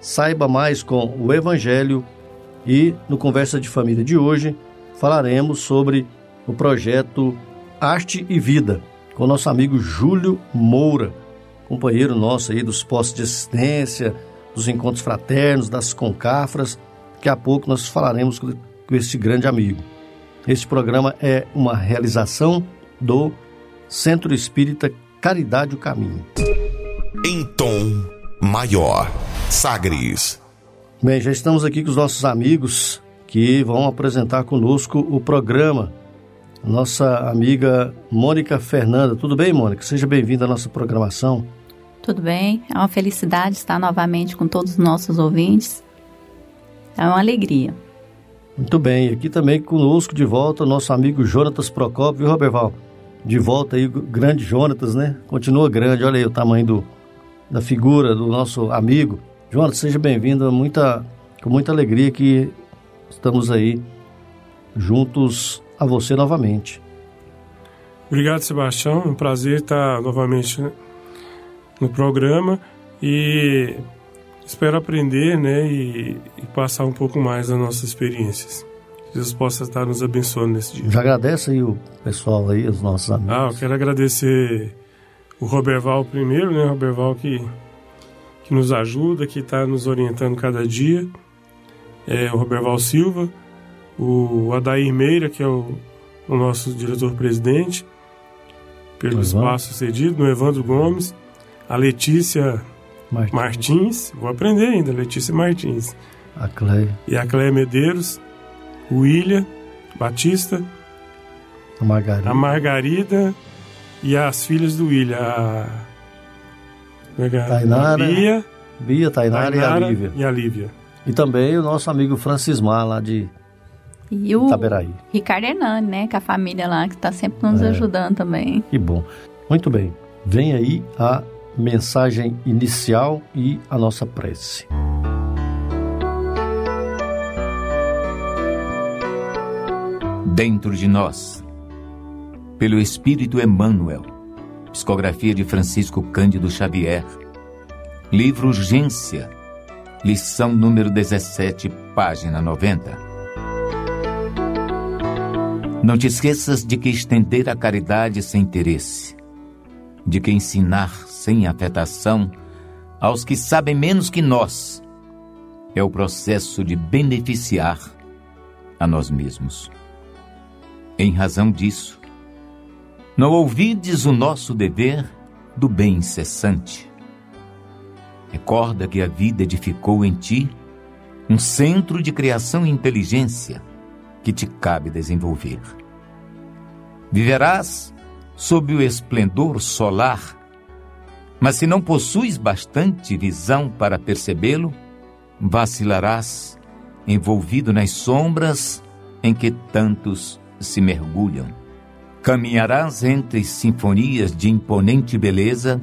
saiba mais com o Evangelho e no Conversa de Família de hoje falaremos sobre o projeto Arte e Vida, com nosso amigo Júlio Moura, companheiro nosso aí dos postos de assistência, dos encontros fraternos, das concafras. Daqui a pouco nós falaremos com, este grande amigo. Este programa é uma realização do Centro Espírita Caridade o Caminho. Em tom maior, Sagres. Bem, já estamos aqui com os nossos amigos que vão apresentar conosco o programa nossa amiga Mônica Fernanda. Tudo bem, Mônica? Seja bem-vinda à nossa programação. Tudo bem, é uma felicidade estar novamente com todos os nossos ouvintes. É uma alegria. Muito bem, aqui também conosco de volta o nosso amigo Jonatas Procópio, viu, Roberval? De volta aí, grande Jonatas, né? Continua grande, olha aí o tamanho do, da figura do nosso amigo. Jonatas, seja bem-vindo, muita, com muita alegria que estamos aí juntos a você novamente. Obrigado, Sebastião. É um prazer estar novamente no programa e espero aprender né, e, e passar um pouco mais das nossas experiências. Jesus possa estar nos abençoando nesse dia. Já agradece aí o pessoal aí, os nossos amigos. Ah, eu quero agradecer o Roberval primeiro, né? Roberval que, que nos ajuda, que está nos orientando cada dia. É, o Roberval Silva, o Adair Meira, que é o, o nosso diretor-presidente, pelo Evandro. espaço cedido, no Evandro Gomes, a Letícia Martins. Martins, vou aprender ainda, Letícia Martins. A Cleia. E a Cleia Medeiros, o William Batista, a Margarida. a Margarida e as filhas do William, a, é? Tainara, a Bia, Bia Tainara, Tainara, e a Lívia. E a Lívia. E também o nosso amigo Francismar, lá de e o Itaberaí. Ricardo Hernani, né? Com a família lá, que está sempre nos é. ajudando também. Que bom. Muito bem. Vem aí a mensagem inicial e a nossa prece. Dentro de nós, pelo Espírito Emmanuel, psicografia de Francisco Cândido Xavier, livro Urgência, lição número 17, página 90. Não te esqueças de que estender a caridade sem interesse, de que ensinar sem afetação aos que sabem menos que nós, é o processo de beneficiar a nós mesmos. Em razão disso, não ouvides o nosso dever do bem incessante. Recorda que a vida edificou em ti um centro de criação e inteligência que te cabe desenvolver. Viverás sob o esplendor solar, mas se não possuis bastante visão para percebê-lo, vacilarás envolvido nas sombras em que tantos se mergulham. Caminharás entre sinfonias de imponente beleza,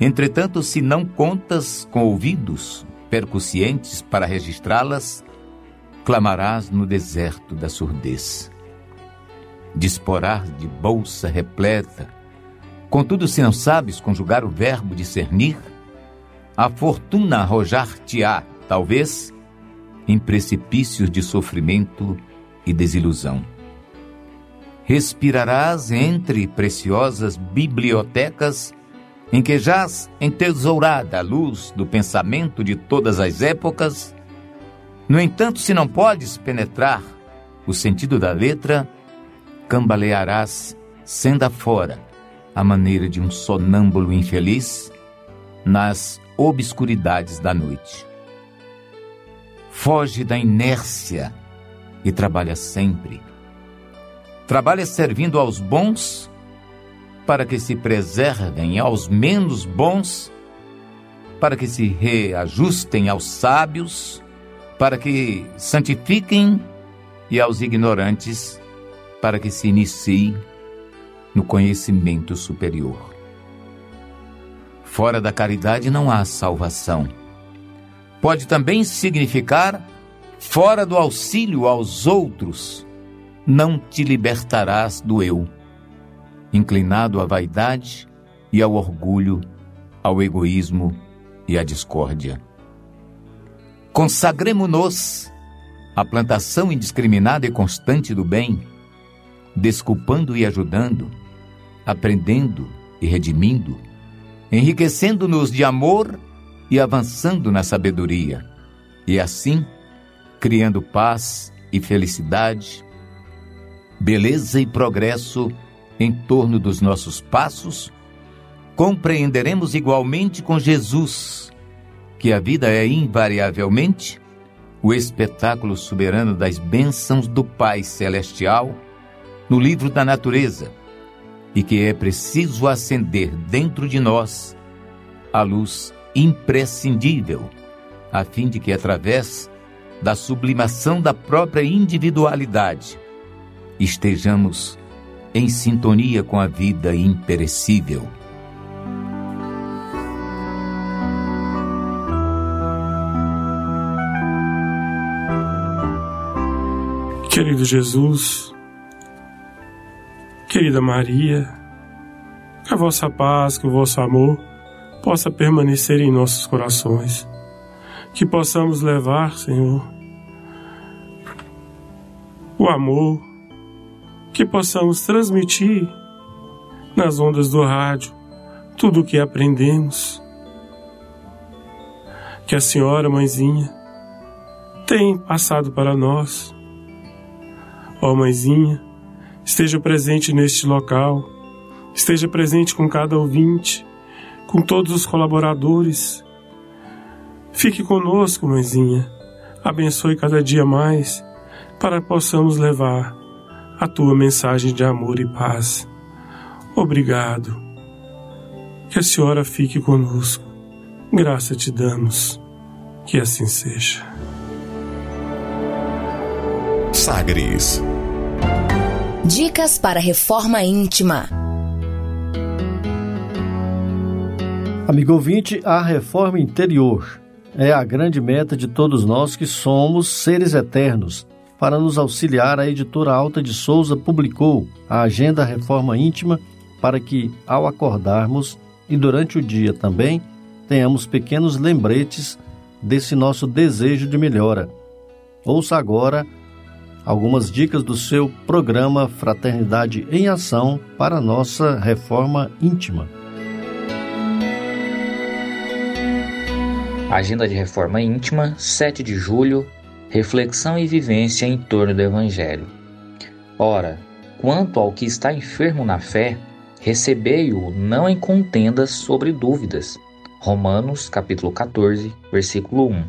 entretanto, se não contas com ouvidos percussientes para registrá-las, clamarás no deserto da surdez. Disporás de bolsa repleta, contudo, se não sabes conjugar o verbo discernir, a fortuna arrojar-te-á, talvez, em precipícios de sofrimento e desilusão. Respirarás entre preciosas bibliotecas em que jaz entesourada a luz do pensamento de todas as épocas. No entanto, se não podes penetrar o sentido da letra, cambalearás sendo afora, à maneira de um sonâmbulo infeliz, nas obscuridades da noite. Foge da inércia e trabalha sempre. Trabalha servindo aos bons para que se preservem aos menos bons, para que se reajustem aos sábios, para que santifiquem e aos ignorantes, para que se iniciem no conhecimento superior. Fora da caridade não há salvação. Pode também significar fora do auxílio aos outros, não te libertarás do eu inclinado à vaidade e ao orgulho, ao egoísmo e à discórdia. Consagremo-nos à plantação indiscriminada e constante do bem, desculpando e ajudando, aprendendo e redimindo, enriquecendo-nos de amor e avançando na sabedoria, e assim criando paz e felicidade, beleza e progresso em torno dos nossos passos, compreenderemos igualmente com Jesus que a vida é invariavelmente o espetáculo soberano das bênçãos do Pai Celestial no livro da natureza e que é preciso acender dentro de nós a luz imprescindível, a fim de que, através da sublimação da própria individualidade, estejamos em sintonia com a vida imperecível. Querido Jesus, querida Maria, que a vossa paz, que o vosso amor possa permanecer em nossos corações, que possamos levar, Senhor, o amor, que possamos transmitir nas ondas do rádio tudo o que aprendemos. Que a senhora, mãezinha, tem passado para nós. Ó mãezinha, esteja presente neste local, esteja presente com cada ouvinte, com todos os colaboradores. Fique conosco, mãezinha, abençoe cada dia mais para que possamos levar a tua mensagem de amor e paz. Obrigado. Que a Senhora fique conosco. Graça te damos. Que assim seja. Sagres. Dicas para reforma íntima. Amigo ouvinte, a reforma interior é a grande meta de todos nós que somos seres eternos para nos auxiliar, a editora Alta de Souza publicou a Agenda Reforma Íntima para que, ao acordarmos e durante o dia também, tenhamos pequenos lembretes desse nosso desejo de melhora. Ouça agora algumas dicas do seu programa Fraternidade em Ação para nossa reforma íntima. Agenda de Reforma Íntima, 7 de julho reflexão e vivência em torno do Evangelho. Ora, quanto ao que está enfermo na fé, recebei-o não em contendas sobre dúvidas. Romanos capítulo 14, versículo 1.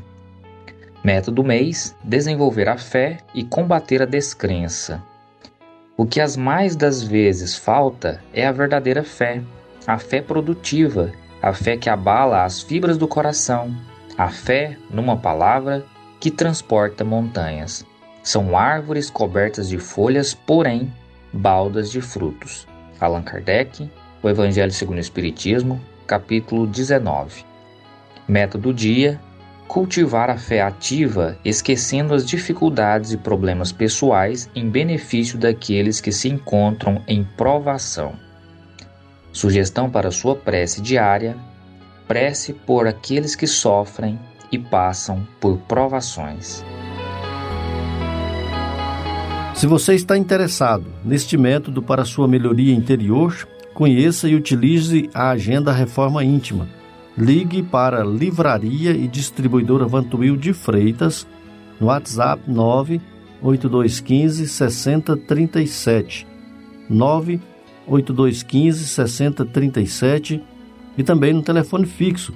Meta do mês: desenvolver a fé e combater a descrença. O que as mais das vezes falta é a verdadeira fé, a fé produtiva, a fé que abala as fibras do coração, a fé, numa palavra, que transporta montanhas. São árvores cobertas de folhas, porém baldas de frutos. Allan Kardec, O Evangelho segundo o Espiritismo, capítulo 19. Meta do dia: cultivar a fé ativa, esquecendo as dificuldades e problemas pessoais em benefício daqueles que se encontram em provação. Sugestão para sua prece diária: prece por aqueles que sofrem e passam por provações. Se você está interessado neste método para sua melhoria interior, Conheça e utilize a Agenda Reforma Íntima. Ligue para Livraria e Distribuidora Vantuil de Freitas no WhatsApp 98215 6037. 98215 6037 e também no telefone fixo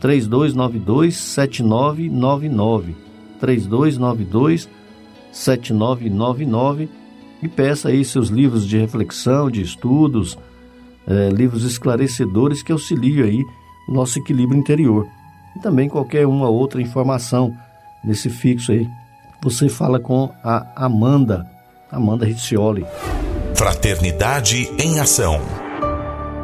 3292 7999. 3292 7999 e peça aí seus livros de reflexão, de estudos, é, livros esclarecedores que auxiliam aí o nosso equilíbrio interior. E também qualquer uma outra informação nesse fixo aí. Você fala com a Amanda, Amanda Riccioli. Fraternidade em Ação.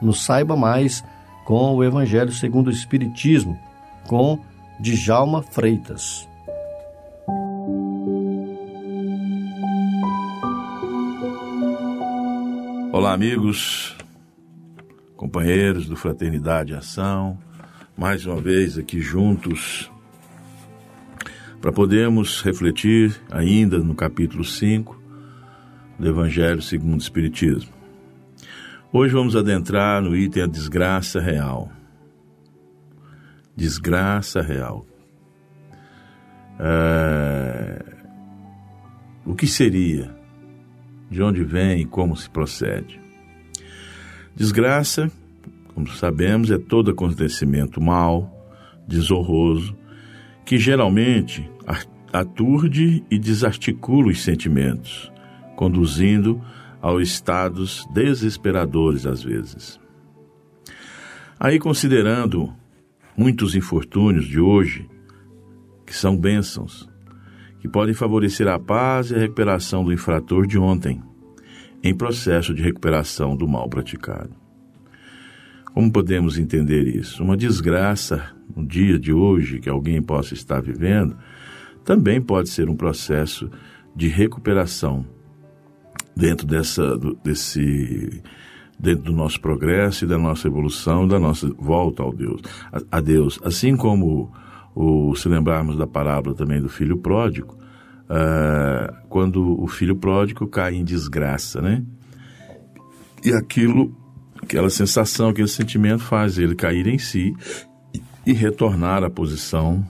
no Saiba Mais com o Evangelho segundo o Espiritismo, com Djalma Freitas. Olá, amigos companheiros do Fraternidade Ação, mais uma vez aqui juntos para podermos refletir ainda no capítulo 5 do Evangelho segundo o Espiritismo. Hoje vamos adentrar no item a desgraça real. Desgraça real. É... O que seria? De onde vem e como se procede? Desgraça, como sabemos, é todo acontecimento mal, desonroso, que geralmente aturde e desarticula os sentimentos, conduzindo a estados desesperadores às vezes. Aí, considerando muitos infortúnios de hoje, que são bênçãos, que podem favorecer a paz e a recuperação do infrator de ontem, em processo de recuperação do mal praticado. Como podemos entender isso? Uma desgraça no dia de hoje que alguém possa estar vivendo também pode ser um processo de recuperação dentro dessa desse dentro do nosso progresso e da nossa evolução, da nossa volta ao Deus, a, a Deus, assim como o, se lembrarmos da parábola também do filho pródigo, uh, quando o filho pródigo cai em desgraça, né? E aquilo, aquela sensação, aquele sentimento faz ele cair em si e retornar à posição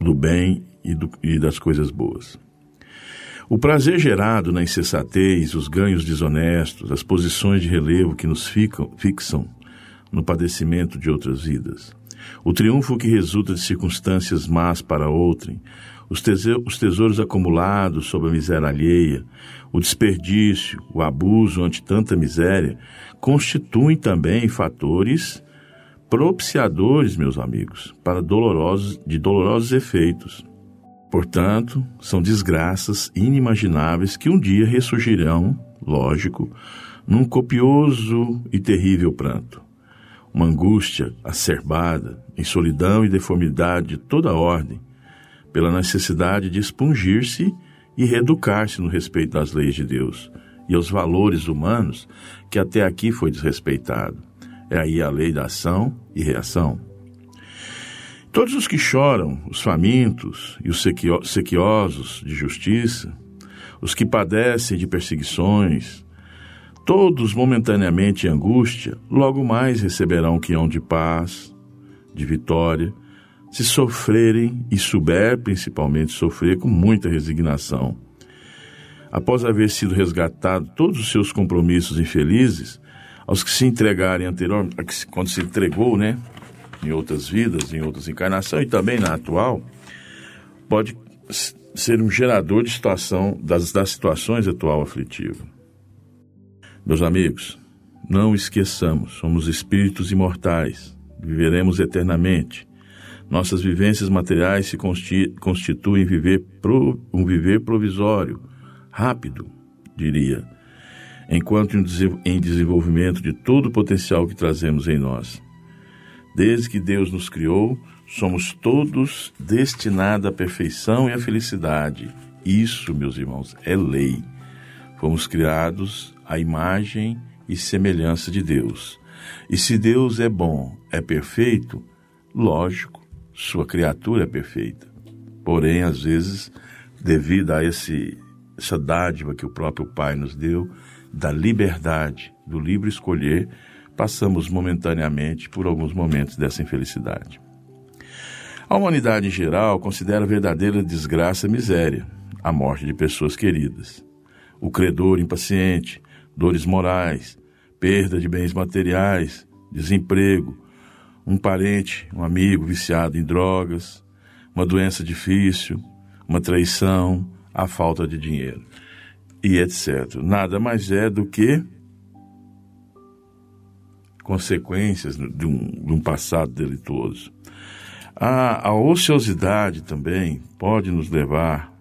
do bem e, do, e das coisas boas. O prazer gerado na insensatez, os ganhos desonestos, as posições de relevo que nos ficam, fixam no padecimento de outras vidas. O triunfo que resulta de circunstâncias más para outrem, os, os tesouros acumulados sob a miséria alheia, o desperdício, o abuso ante tanta miséria, constituem também fatores propiciadores, meus amigos, para dolorosos, de dolorosos efeitos. Portanto, são desgraças inimagináveis que um dia ressurgirão, lógico, num copioso e terrível pranto. Uma angústia acerbada, em solidão e deformidade de toda ordem, pela necessidade de expungir-se e reeducar-se no respeito das leis de Deus e aos valores humanos que até aqui foi desrespeitado. É aí a lei da ação e reação. Todos os que choram, os famintos e os sequiosos de justiça, os que padecem de perseguições, todos momentaneamente em angústia, logo mais receberão quião de paz, de vitória, se sofrerem e souber principalmente sofrer com muita resignação. Após haver sido resgatado todos os seus compromissos infelizes, aos que se entregarem anteriormente, quando se entregou, né, em outras vidas, em outras encarnações e também na atual, pode ser um gerador de situação das, das situações atual aflitiva. Meus amigos, não esqueçamos, somos espíritos imortais, viveremos eternamente nossas vivências materiais se constituem viver pro, um viver provisório, rápido, diria. enquanto em desenvolvimento de todo o potencial que trazemos em nós. Desde que Deus nos criou, somos todos destinados à perfeição e à felicidade. Isso, meus irmãos, é lei. Fomos criados à imagem e semelhança de Deus. E se Deus é bom, é perfeito, lógico, sua criatura é perfeita. Porém, às vezes, devido a esse, essa dádiva que o próprio Pai nos deu, da liberdade, do livre escolher, passamos momentaneamente por alguns momentos dessa infelicidade. A humanidade em geral considera verdadeira desgraça miséria, a morte de pessoas queridas. O credor impaciente, dores morais, perda de bens materiais, desemprego, um parente, um amigo viciado em drogas, uma doença difícil, uma traição, a falta de dinheiro e etc. Nada mais é do que consequências de um, de um passado delituoso. A, a, ociosidade também pode nos levar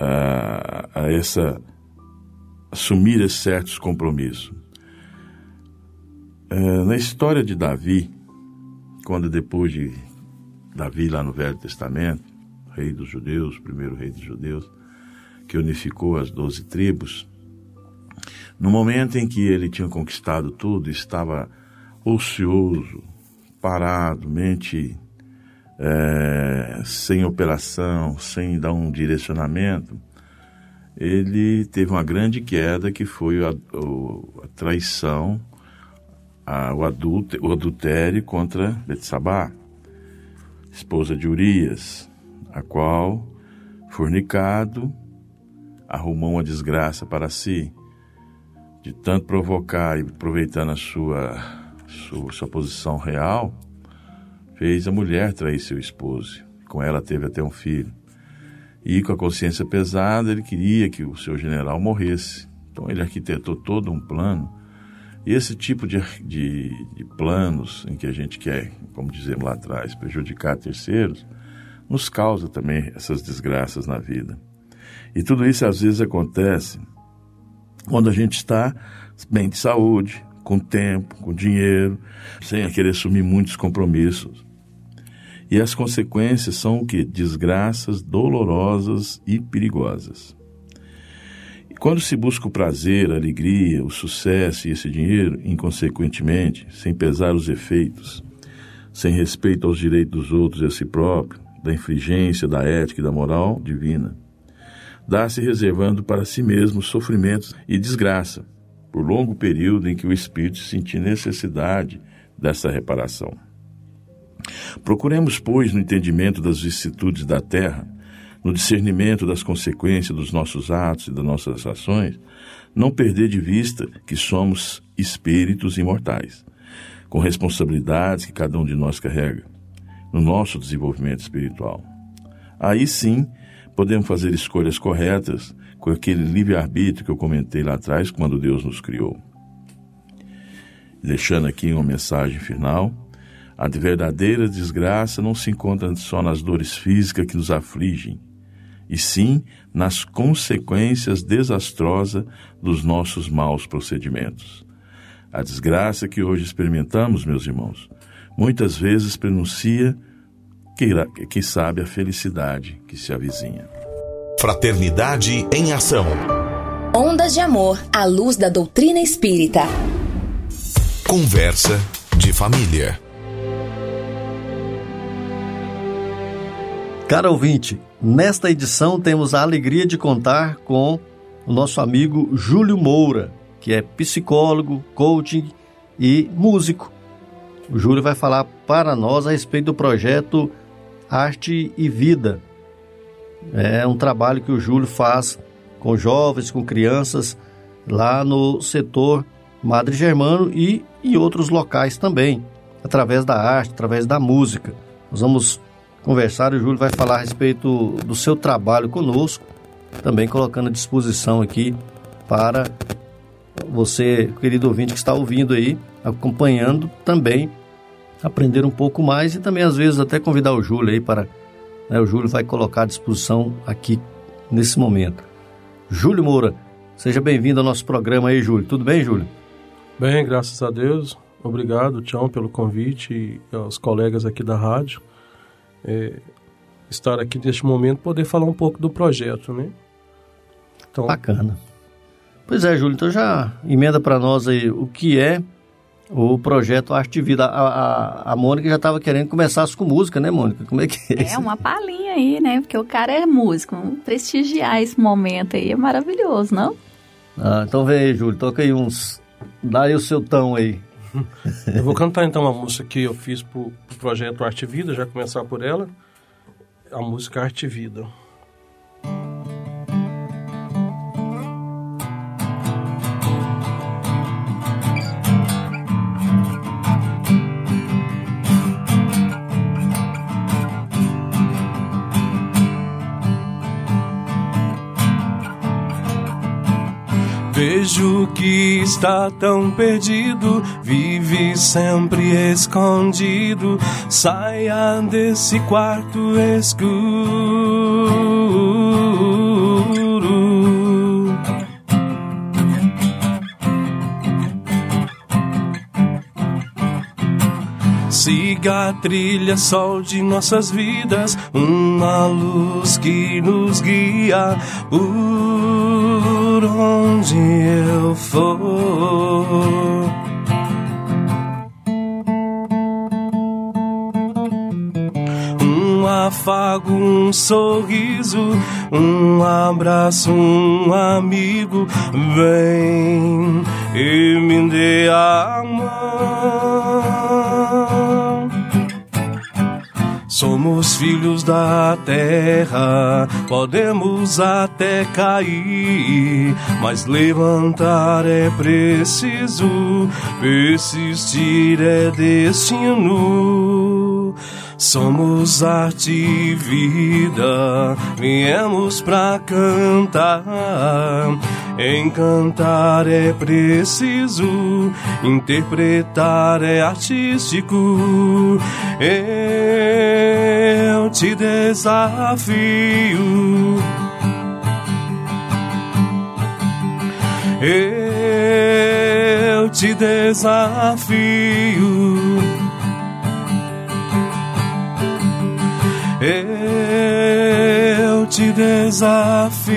a, a essa assumir certos compromissos. É, na história de Davi, quando depois de Davi lá no Velho Testamento, rei dos judeus, primeiro rei dos judeus, que unificou as doze tribos, no momento em que ele tinha conquistado tudo, estava ocioso, parado, mente é, sem operação, sem dar um direcionamento, ele teve uma grande queda que foi a, a traição, a, o, o adultério contra Betsabá, esposa de Urias, a qual, fornicado, arrumou uma desgraça para si, de tanto provocar e aproveitando a sua, sua, sua posição real, fez a mulher trair seu esposo. Com ela teve até um filho. E com a consciência pesada, ele queria que o seu general morresse. Então ele arquitetou todo um plano. E esse tipo de, de, de planos em que a gente quer, como dizemos lá atrás, prejudicar terceiros, nos causa também essas desgraças na vida. E tudo isso às vezes acontece quando a gente está bem de saúde, com tempo, com dinheiro, sem querer assumir muitos compromissos. E as consequências são o que? Desgraças dolorosas e perigosas. E quando se busca o prazer, a alegria, o sucesso e esse dinheiro, inconsequentemente, sem pesar os efeitos, sem respeito aos direitos dos outros e a si próprio, da infringência da ética e da moral divina, dá-se reservando para si mesmo sofrimentos e desgraça, por longo período em que o espírito sentir necessidade dessa reparação. Procuremos, pois, no entendimento das vicissitudes da terra, no discernimento das consequências dos nossos atos e das nossas ações, não perder de vista que somos espíritos imortais, com responsabilidades que cada um de nós carrega no nosso desenvolvimento espiritual. Aí sim, podemos fazer escolhas corretas com aquele livre-arbítrio que eu comentei lá atrás, quando Deus nos criou. Deixando aqui uma mensagem final a verdadeira desgraça não se encontra só nas dores físicas que nos afligem, e sim nas consequências desastrosas dos nossos maus procedimentos. A desgraça que hoje experimentamos, meus irmãos, muitas vezes pronuncia que, que sabe a felicidade que se avizinha. Fraternidade em ação. Ondas de amor à luz da doutrina espírita. Conversa de família. Cara ouvinte, nesta edição temos a alegria de contar com o nosso amigo Júlio Moura, que é psicólogo, coaching e músico. O Júlio vai falar para nós a respeito do projeto Arte e Vida. É um trabalho que o Júlio faz com jovens, com crianças, lá no setor Madre Germano e em outros locais também, através da arte, através da música. Nós vamos conversar e o Júlio vai falar a respeito do seu trabalho conosco, também colocando à disposição aqui para você, querido ouvinte que está ouvindo aí, acompanhando também, aprender um pouco mais e também às vezes até convidar o Júlio aí para. Né, o Júlio vai colocar à disposição aqui nesse momento. Júlio Moura, Seja bem-vindo ao nosso programa aí, Júlio. Tudo bem, Júlio? Bem, graças a Deus. Obrigado, Tião, pelo convite e aos colegas aqui da rádio. É, estar aqui neste momento, poder falar um pouco do projeto, né? Então... Bacana. Pois é, Júlio, então já emenda para nós aí o que é o projeto Arte Vida. A, a, a Mônica já estava querendo começar com música, né, Mônica? Como é que é? É, uma palhinha aí, né? Porque o cara é músico. Vamos prestigiar esse momento aí. É maravilhoso, não? Ah, então vem aí, Júlio. Toca aí uns. Dá aí o seu tão aí. Eu vou cantar então uma música que eu fiz para o pro projeto Arte Vida, já começar por ela. A música Arte Vida. Vejo que está tão perdido, vive sempre escondido. Saia desse quarto escuro. Siga a trilha sol de nossas vidas, uma luz que nos guia. Uh, por onde eu for. Um afago, um sorriso, um abraço, um amigo, vem e me dê a mão. Somos filhos da terra, podemos até cair, mas levantar é preciso, persistir é destino. Somos arte e vida, viemos pra cantar. Encantar é preciso, interpretar é artístico. Eu te desafio. Eu te desafio. Eu te desafio.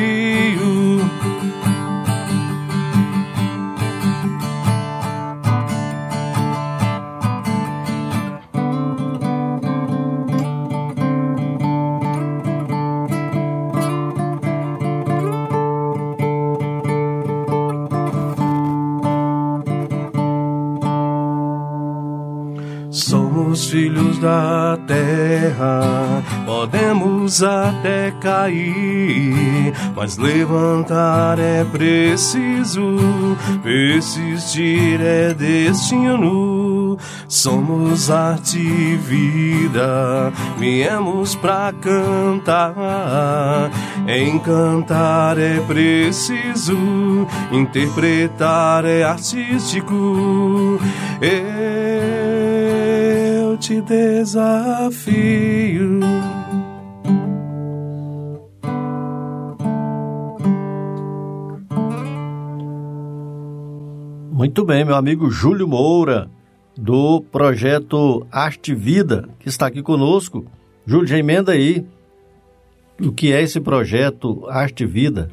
Filhos da terra, podemos até cair, mas levantar é preciso, persistir é destino. Somos arte e vida, viemos pra cantar. Encantar é preciso, interpretar é artístico. Eu te desafio. Muito bem, meu amigo Júlio Moura, do projeto Arte Vida, que está aqui conosco. Júlio, já emenda aí. O que é esse projeto Arte Vida?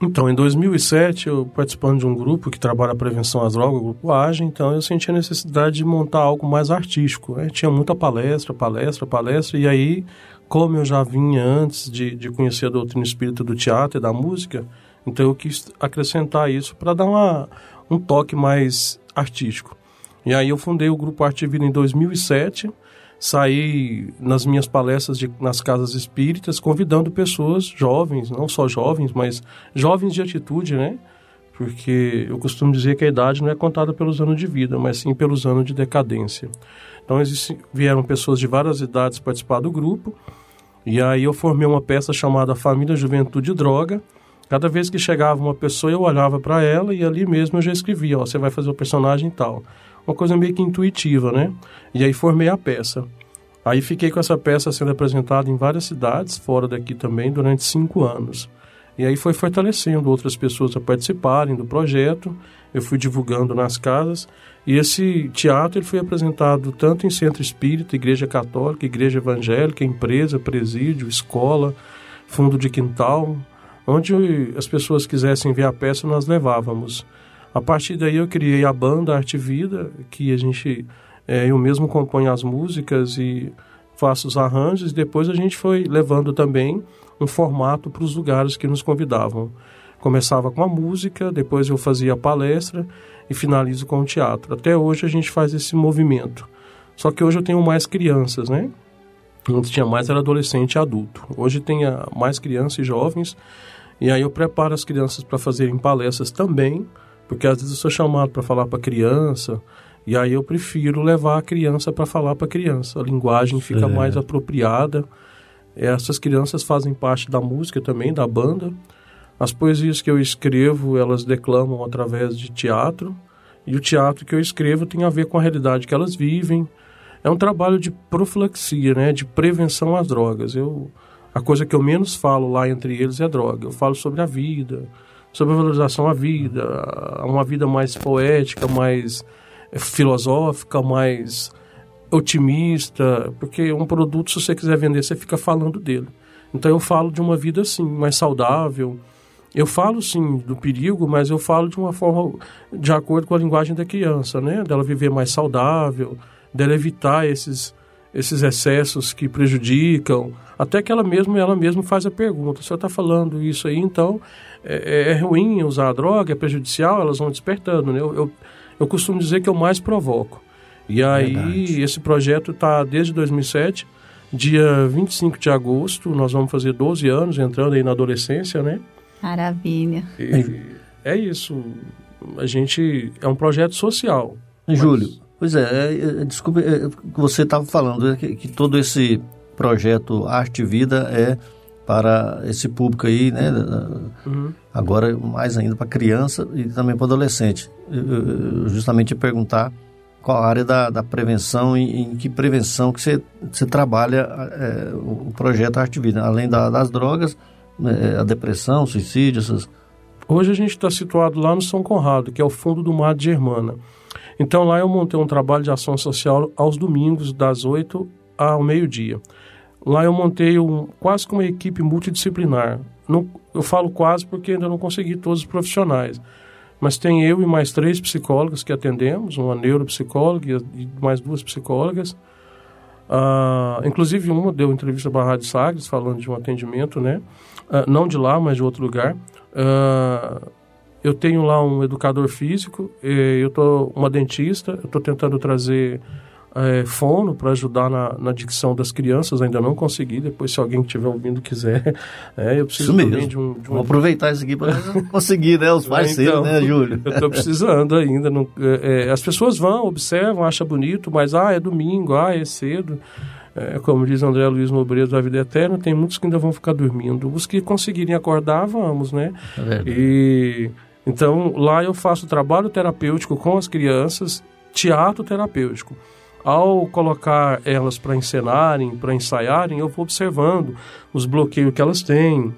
Então, em 2007, eu participando de um grupo que trabalha a prevenção às drogas, o Grupo AGE, então eu senti a necessidade de montar algo mais artístico. Né? Tinha muita palestra, palestra, palestra, e aí, como eu já vinha antes de, de conhecer a doutrina espírita do teatro e da música, então eu quis acrescentar isso para dar uma, um toque mais artístico. E aí eu fundei o Grupo Arte Vida em 2007, saí nas minhas palestras de, nas casas espíritas convidando pessoas jovens, não só jovens, mas jovens de atitude, né? Porque eu costumo dizer que a idade não é contada pelos anos de vida, mas sim pelos anos de decadência. Então existe, vieram pessoas de várias idades participar do grupo, e aí eu formei uma peça chamada Família, Juventude Droga. Cada vez que chegava uma pessoa, eu olhava para ela e ali mesmo eu já escrevia, ó, você vai fazer o personagem tal uma coisa meio que intuitiva, né? E aí formei a peça. Aí fiquei com essa peça sendo apresentada em várias cidades, fora daqui também, durante cinco anos. E aí foi fortalecendo outras pessoas a participarem do projeto. Eu fui divulgando nas casas. E esse teatro ele foi apresentado tanto em centro espírita, igreja católica, igreja evangélica, empresa, presídio, escola, fundo de quintal, onde as pessoas quisessem ver a peça nós levávamos. A partir daí eu criei a banda Arte Vida, que a gente é, eu mesmo componho as músicas e faço os arranjos. Depois a gente foi levando também um formato para os lugares que nos convidavam. Começava com a música, depois eu fazia a palestra e finalizo com o teatro. Até hoje a gente faz esse movimento. Só que hoje eu tenho mais crianças, né? Antes tinha mais era adolescente e adulto. Hoje tem mais crianças e jovens. E aí eu preparo as crianças para fazerem palestras também, porque às vezes eu sou chamado para falar para criança, e aí eu prefiro levar a criança para falar para criança. A linguagem fica mais apropriada. Essas crianças fazem parte da música também, da banda. As poesias que eu escrevo, elas declamam através de teatro, e o teatro que eu escrevo tem a ver com a realidade que elas vivem. É um trabalho de profilaxia, né, de prevenção às drogas. Eu, a coisa que eu menos falo lá entre eles é droga. Eu falo sobre a vida, sobre a valorização à vida, uma vida mais poética, mais filosófica, mais otimista, porque um produto, se você quiser vender, você fica falando dele. Então eu falo de uma vida assim, mais saudável. Eu falo sim do perigo, mas eu falo de uma forma de acordo com a linguagem da criança, né? Dela viver mais saudável, dela evitar esses esses excessos que prejudicam, até que ela mesma ela mesma faz a pergunta: o senhor está falando isso aí, então é, é, é, ruim usar a droga, é prejudicial? Elas vão despertando, né? Eu, eu, eu costumo dizer que eu mais provoco. E aí, Verdade. esse projeto está desde 2007, dia 25 de agosto, nós vamos fazer 12 anos, entrando aí na adolescência, né? Maravilha. E é isso. A gente. É um projeto social. Júlio, mas... pois é, é, é desculpe, é, você estava falando que, que, todo esse projeto Arte e Vida é para esse público aí, né? Uhum. Agora mais ainda para criança e também para adolescente. Eu, eu, justamente perguntar qual a área da, da prevenção e em que prevenção que você, você trabalha é, o projeto Arte Vida, além da, das drogas, é, a depressão, suicídio, essas... Hoje a gente está situado lá no São Conrado, que é o fundo do mar de Germana. Então lá eu montei um trabalho de ação social aos domingos, das 8 ao meio-dia. Lá eu montei um, quase que uma equipe multidisciplinar. Não, eu falo quase porque ainda não consegui todos os profissionais mas tem eu e mais três psicólogas que atendemos, uma neuropsicóloga e mais duas psicólogas. Uh, inclusive uma deu entrevista para a Rádio Sagres falando de um atendimento, né? Uh, não de lá, mas de outro lugar. Uh, eu tenho lá um educador físico, eu tô uma dentista, eu estou tentando trazer é, fono para ajudar na, na dicção das crianças, ainda não consegui. Depois, se alguém estiver ouvindo quiser, é, eu preciso mesmo. De um, de um... Vamos aproveitar isso aqui para conseguir, né? Os parceiros, então, né, Júlio? Eu estou precisando ainda. Não, é, é, as pessoas vão, observam, acham bonito, mas ah, é domingo, ah, é cedo. É, como diz André Luiz Nobreiro da Vida Eterna, tem muitos que ainda vão ficar dormindo. Os que conseguirem acordar, vamos, né? É e então lá eu faço trabalho terapêutico com as crianças, teatro terapêutico ao colocar elas para encenarem, para ensaiarem, eu vou observando os bloqueios que elas têm,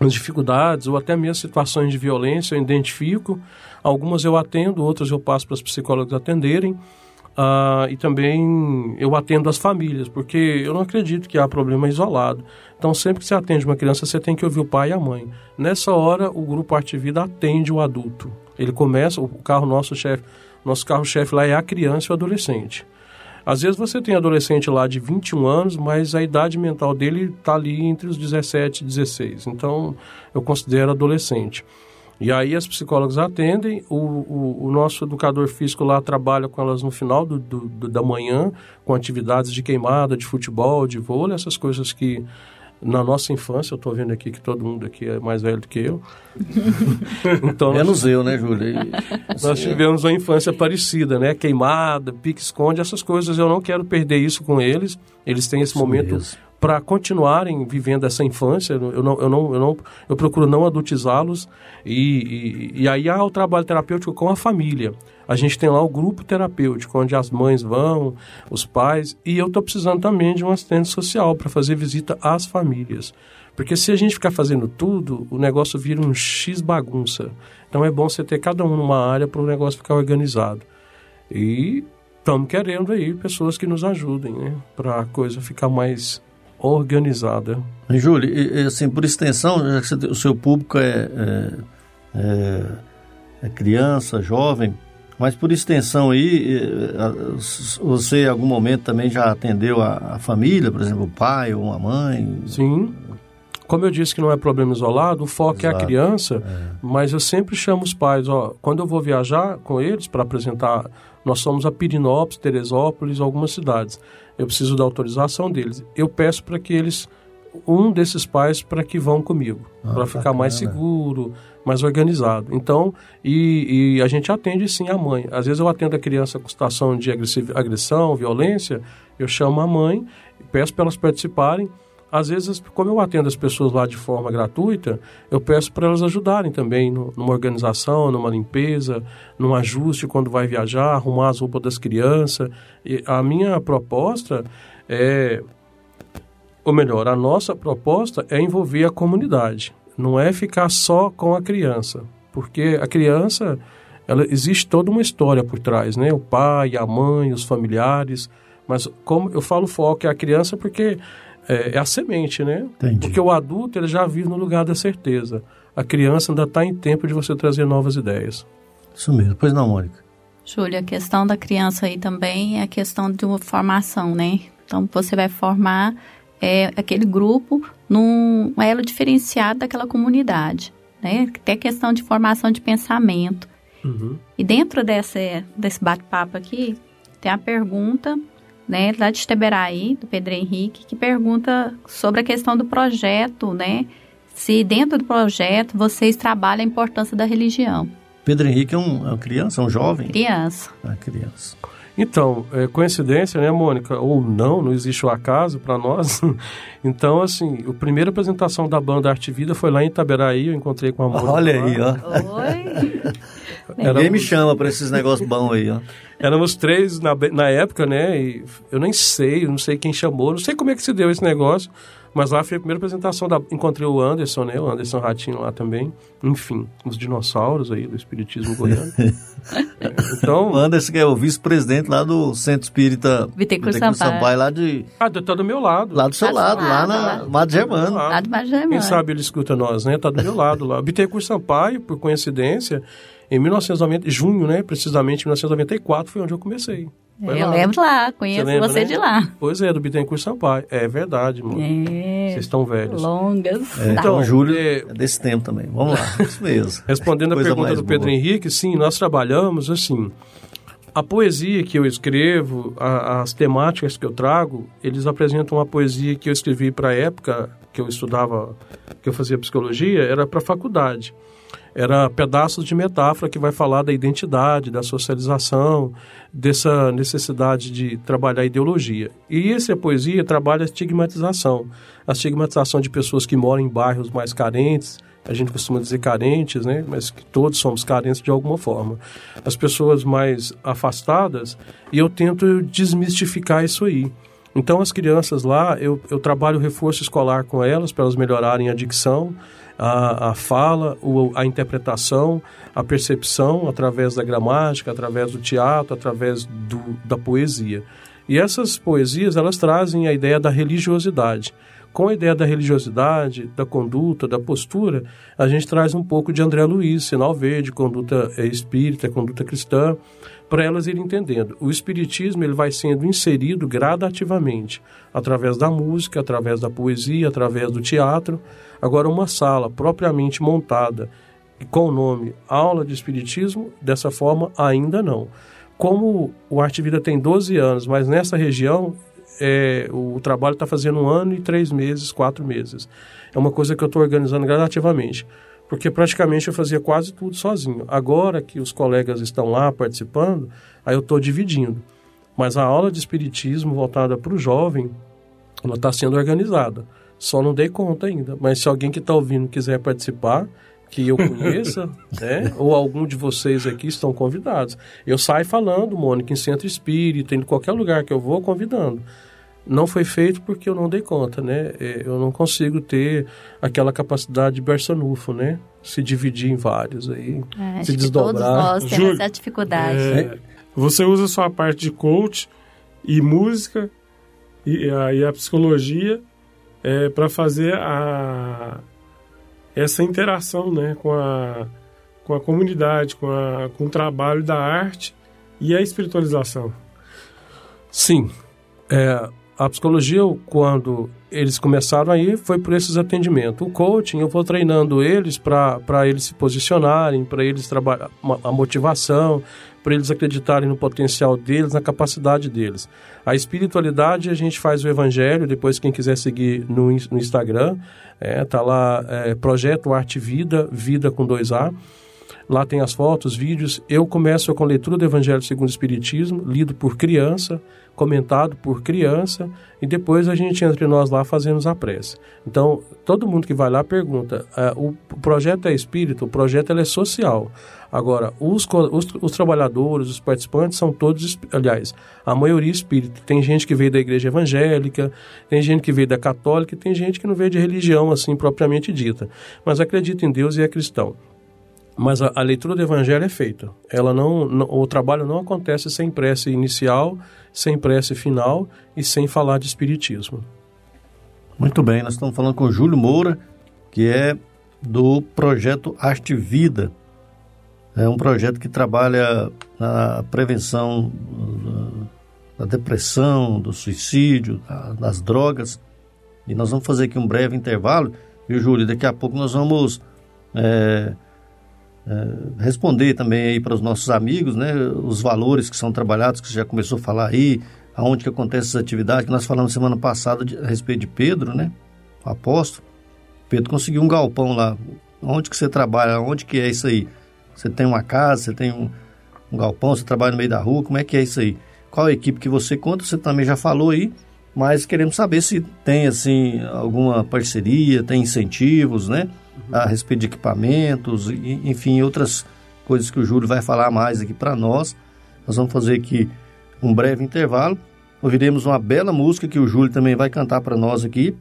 as dificuldades ou até mesmo situações de violência, eu identifico. Algumas eu atendo, outras eu passo para os psicólogos atenderem. Uh, e também eu atendo as famílias, porque eu não acredito que há problema isolado. Então, sempre que você atende uma criança, você tem que ouvir o pai e a mãe. Nessa hora, o grupo Arte Vida atende o adulto. Ele começa, o carro nosso chefe, nosso carro-chefe lá é a criança e o adolescente. Às vezes você tem adolescente lá de 21 anos, mas a idade mental dele está ali entre os 17 e 16. Então, eu considero adolescente. E aí as psicólogas atendem, o, o, o, nosso educador físico lá trabalha com elas no final do, do, da manhã, com atividades de queimada, de futebol, de vôlei, essas coisas que na nossa infância, eu estou vendo aqui que todo mundo aqui é mais velho do que eu. então, Menos eu, né, Júlio? nós tivemos uma infância parecida, né? Queimada, pique-esconde, essas coisas. Eu não quero perder isso com eles. Eles têm esse isso momento mesmo. Para continuarem vivendo essa infância. Eu não, eu não, eu não, eu procuro não adultizá-los e, e, e, aí há o trabalho terapêutico com a família. A gente tem lá o grupo terapêutico, onde as mães vão, os pais, e eu estou precisando também de um assistente social para fazer visita às famílias. Porque se a gente ficar fazendo tudo, o negócio vira um X bagunça. Então é bom você ter cada um numa área para o negócio ficar organizado. E estamos querendo aí pessoas que nos ajudem, né? Para a coisa ficar mais organizada. Júlio, e, assim, por extensão, o seu público é, é, é, é criança, jovem, mas por extensão aí, você em algum momento também já atendeu a, a família, por exemplo, o pai ou uma mãe? Sim. Como eu disse que não é problema isolado, o foco Exato. é a criança, é. mas eu sempre chamo os pais, ó, quando eu vou viajar com eles para apresentar, nós somos a Pirinópolis, Teresópolis, algumas cidades. Eu preciso da autorização deles. Eu peço para que eles um desses pais para que vão comigo, ah, para ficar mais seguro, mais organizado. Então, e, e, a gente atende sim a mãe. Às vezes eu atendo a criança com situação de agressão, violência, eu chamo a mãe, peço para elas participarem às vezes, como eu atendo as pessoas lá de forma gratuita, eu peço para elas ajudarem também numa organização, numa limpeza, num ajuste quando vai viajar, arrumar as roupas das crianças. E a minha proposta é, ou melhor, a nossa proposta é envolver a comunidade. Não é ficar só com a criança, porque a criança, ela existe toda uma história por trás, né? O pai, a mãe, os familiares. Mas como eu falo foco é a criança porque é, é a semente, né? Entendi. Porque o adulto ele já vive no lugar da certeza. A criança ainda está em tempo de você trazer novas ideias. Isso mesmo. Pois não, Mônica? Júlia, a questão da criança aí também é a questão de uma formação, né? Então, você vai formar é, aquele grupo num elo diferenciado daquela comunidade, né? Tem a questão de formação de pensamento. Uhum. E dentro desse, desse bate-papo aqui, tem a pergunta né, lá de Esteberaí, do Pedro Henrique, que pergunta sobre a questão do projeto, né? Se dentro do projeto vocês trabalham a importância da religião. Pedro Henrique é, um, é uma criança, é um jovem? Criança. É criança. Então, é coincidência, né, Mônica? Ou não, não existe o acaso para nós. então, assim, a primeira apresentação da banda Arte Vida foi lá em Itaberaí, eu encontrei com a Mônica. Olha aí, ó. Oi. Ninguém me chama para esses negócios bons aí, ó. Éramos três na, na época, né? E eu nem sei, não sei quem chamou, não sei como é que se deu esse negócio. Mas lá foi a primeira apresentação da. Encontrei o Anderson, né? O Anderson Ratinho lá também. Enfim, os dinossauros aí do Espiritismo goiano. é, então. O Anderson que é o vice-presidente lá do Centro Espírita Bittencourt Sampaio. Sampaio, lá de. Ah, tá do meu lado. Lá do seu tá lado, lado, lá na Mato Germano. Lá do Mato Germano. Quem sabe ele escuta nós, né? Tá do meu lado lá. Bittencourt Sampaio, por coincidência, em 1990, junho, né? Precisamente em 1994 foi onde eu comecei. Foi eu lá. lembro lá, conheço você, lembra, você né? de lá. Pois é, do Bittencourt Sampaio. É verdade, mano. É. Vocês estão velhos. Longas. É, então, o Júlio é... é desse tempo também. Vamos lá, isso mesmo. Respondendo a pergunta do Pedro boa. Henrique, sim, nós trabalhamos assim. A poesia que eu escrevo, a, as temáticas que eu trago, eles apresentam uma poesia que eu escrevi para a época que eu estudava, que eu fazia psicologia, era para faculdade era pedaços de metáfora que vai falar da identidade, da socialização, dessa necessidade de trabalhar ideologia. E essa poesia trabalha a estigmatização, a estigmatização de pessoas que moram em bairros mais carentes, a gente costuma dizer carentes, né? mas que todos somos carentes de alguma forma. As pessoas mais afastadas, e eu tento desmistificar isso aí. Então, as crianças lá, eu, eu trabalho reforço escolar com elas para elas melhorarem a dicção, a, a fala, o, a interpretação, a percepção através da gramática, através do teatro, através do, da poesia. E essas poesias, elas trazem a ideia da religiosidade. Com a ideia da religiosidade, da conduta, da postura, a gente traz um pouco de André Luiz, sinal verde, conduta espírita, conduta cristã, para elas irem entendendo. O espiritismo ele vai sendo inserido gradativamente, através da música, através da poesia, através do teatro. Agora, uma sala propriamente montada com o nome Aula de Espiritismo, dessa forma, ainda não. Como o Arte Vida tem 12 anos, mas nessa região é, o trabalho está fazendo um ano e três meses, quatro meses. É uma coisa que eu estou organizando gradativamente porque praticamente eu fazia quase tudo sozinho. Agora que os colegas estão lá participando, aí eu estou dividindo. Mas a aula de espiritismo voltada para o jovem, ela está sendo organizada. Só não dei conta ainda. Mas se alguém que está ouvindo quiser participar, que eu conheça, né? Ou algum de vocês aqui estão convidados. Eu saio falando, Mônica, em centro espírita, em qualquer lugar que eu vou, convidando. Não foi feito porque eu não dei conta, né? É, eu não consigo ter aquela capacidade de berçanufo, né? Se dividir em vários aí, É, se que todos desdobrar. nós temos essa dificuldade. É, você usa sua parte de coach e música e a, e a psicologia para fazer a, essa interação né, com, a, com a comunidade, com, a, com o trabalho da arte e a espiritualização. Sim. É, a psicologia, quando eles começaram aí, foi por esses atendimentos. O coaching, eu vou treinando eles para eles se posicionarem, para eles trabalhar a motivação, para eles acreditarem no potencial deles, na capacidade deles. A espiritualidade, a gente faz o evangelho, depois quem quiser seguir no, no Instagram, é, tá lá, é, Projeto Arte Vida, Vida com 2A. Lá tem as fotos, vídeos. Eu começo com a leitura do Evangelho segundo o Espiritismo, lido por criança, comentado por criança, e depois a gente entre nós lá fazemos a prece. Então, todo mundo que vai lá pergunta: uh, o projeto é espírito, o projeto é social. Agora, os, os, os, trabalhadores, os participantes são todos, aliás, a maioria espírita. Tem gente que veio da igreja evangélica, tem gente que veio da católica, tem gente que não veio de religião assim propriamente dita, mas acredita em Deus e é cristão. Mas a, a, leitura do Evangelho é feita. Ela não, não, o trabalho não acontece sem prece inicial, sem prece final e sem falar de espiritismo. Muito bem, nós estamos falando com o Júlio Moura, que é do projeto Arte Vida. É um projeto que trabalha na prevenção da depressão, do suicídio, das drogas. E nós vamos fazer aqui um breve intervalo, viu, Júlio? Daqui a pouco nós vamos é, é, responder também aí para os nossos amigos, né? Os valores que são trabalhados, que você já começou a falar aí, aonde que acontecem essas atividades, que nós falamos semana passada de, a respeito de Pedro, né? O apóstolo. Pedro conseguiu um galpão lá. Onde que você trabalha? Onde que é isso aí? Você tem uma casa, você tem um, um galpão, você trabalha no meio da rua, como é que é isso aí? Qual a equipe que você conta? Você também já falou aí, mas queremos saber se tem assim alguma parceria, tem incentivos, né? A respeito de equipamentos, enfim, outras coisas que o Júlio vai falar mais aqui para nós. Nós vamos fazer aqui um breve intervalo. Ouviremos uma bela música que o Júlio também vai cantar para nós aqui,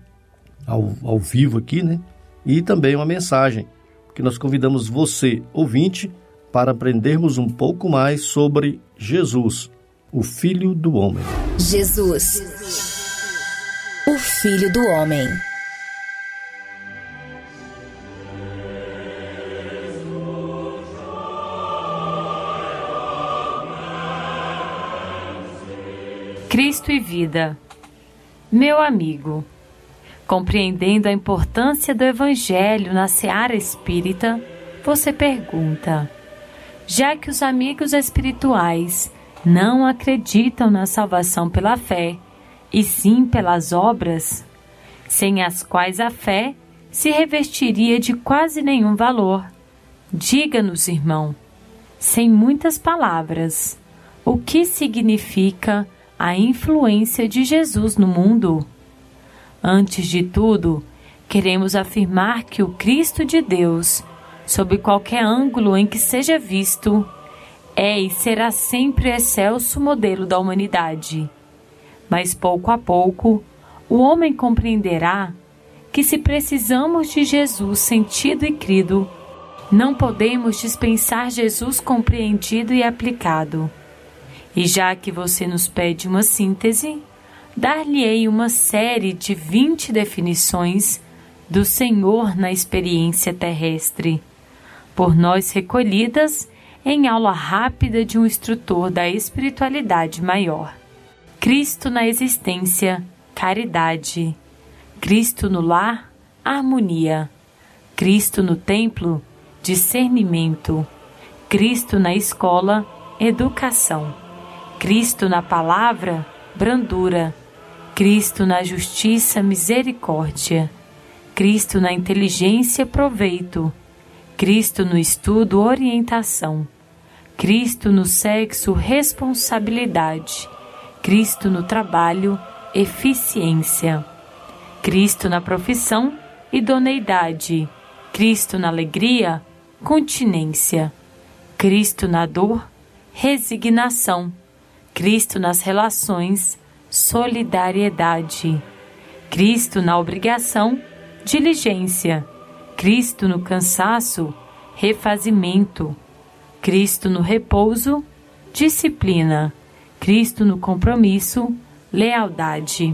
ao, ao vivo aqui, né? E também uma mensagem que nós convidamos você, ouvinte, para aprendermos um pouco mais sobre Jesus, o Filho do Homem. Jesus, o Filho do Homem. Cristo e vida. Meu amigo, compreendendo a importância do Evangelho na seara espírita, você pergunta: já que os amigos espirituais não acreditam na salvação pela fé, e sim pelas obras, sem as quais a fé se revestiria de quase nenhum valor, diga-nos, irmão, sem muitas palavras, o que significa a influência de Jesus no mundo. Antes de tudo, queremos afirmar que o Cristo de Deus, sob qualquer ângulo em que seja visto, é e será sempre excelso modelo da humanidade. Mas pouco a pouco, o homem compreenderá que se precisamos de Jesus sentido e crido, não podemos dispensar Jesus compreendido e aplicado. E já que você nos pede uma síntese, dar-lhe-ei uma série de 20 definições do Senhor na experiência terrestre, por nós recolhidas em aula rápida de um instrutor da espiritualidade maior. Cristo na existência, caridade. Cristo no lar, harmonia. Cristo no templo, discernimento. Cristo na escola, educação. Cristo na palavra, brandura. Cristo na justiça, misericórdia. Cristo na inteligência, proveito. Cristo no estudo, orientação. Cristo no sexo, responsabilidade. Cristo no trabalho, eficiência. Cristo na profissão, idoneidade. Cristo na alegria, continência. Cristo na dor, resignação. Cristo nas relações, solidariedade. Cristo na obrigação, diligência. Cristo no cansaço, refazimento. Cristo no repouso, disciplina. Cristo no compromisso, lealdade.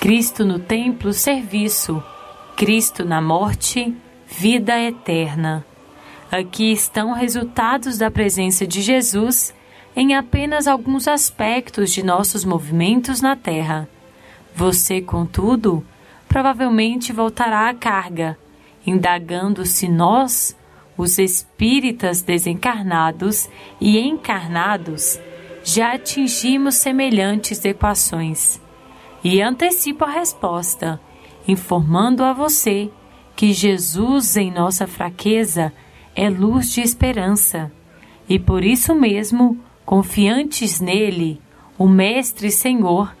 Cristo no templo, serviço. Cristo na morte, vida eterna. Aqui estão resultados da presença de Jesus em apenas alguns aspectos de nossos movimentos na Terra. Você, contudo, provavelmente voltará à carga, indagando se nós, os espíritas desencarnados e encarnados, já atingimos semelhantes equações. E antecipo a resposta, informando a você que Jesus, em nossa fraqueza, é luz de esperança. E por isso mesmo, confiantes nele, o Mestre Senhor,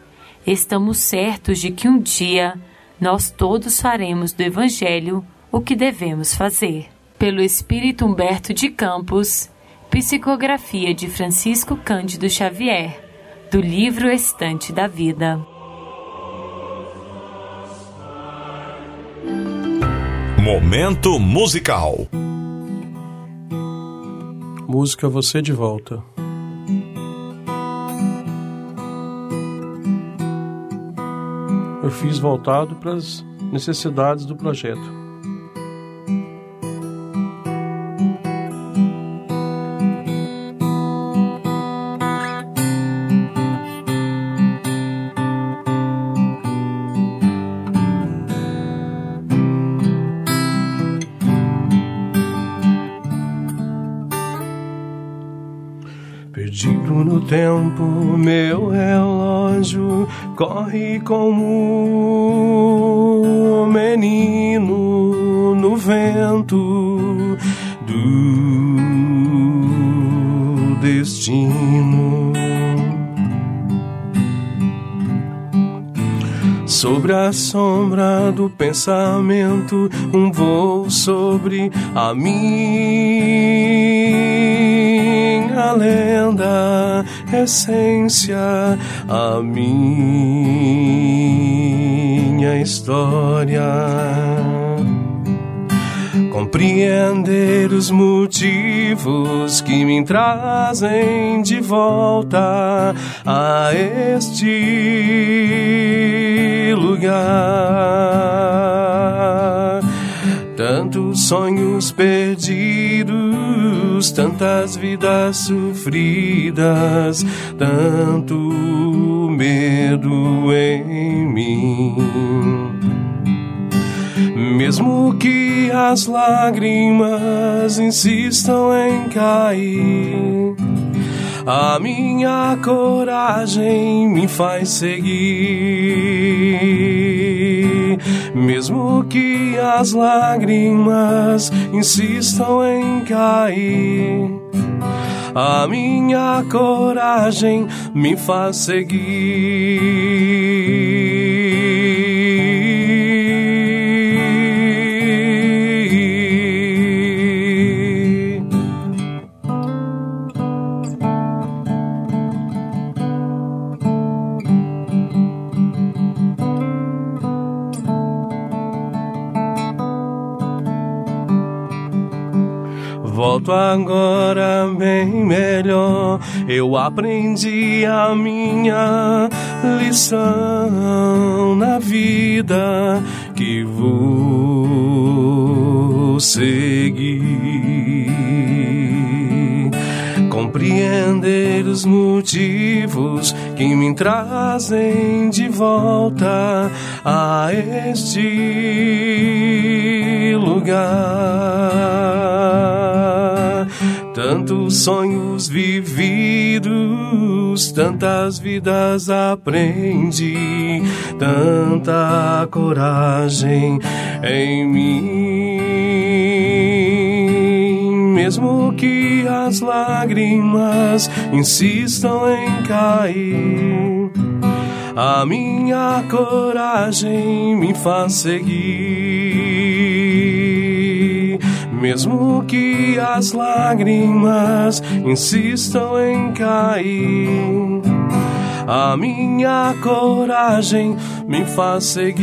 estamos certos de que um dia nós todos faremos do Evangelho o que devemos fazer. Pelo Espírito Humberto de Campos, psicografia de Francisco Cândido Xavier, do livro Estante da Vida. Momento musical. Música Você de Volta. Fiz voltado para as necessidades do projeto. Perdido no tempo, meu relógio corre como pensamento, um voo sobre a minha lenda, essência, a minha história. Compreender os motivos que me trazem de volta a este Tantos sonhos perdidos, tantas vidas sofridas, tanto medo em mim. Mesmo que as lágrimas insistam em cair, a minha coragem me faz seguir. Mesmo que as lágrimas insistam em cair, a minha coragem me faz seguir. Agora bem melhor. Eu aprendi a minha lição na vida que vou seguir. Compreender os motivos que me trazem de volta a este lugar. Tantos sonhos vividos, tantas vidas aprendi, tanta coragem em mim. Mesmo que as lágrimas insistam em cair, A minha coragem me faz seguir, mesmo que as lágrimas insistam em cair. A minha coragem me faz seguir.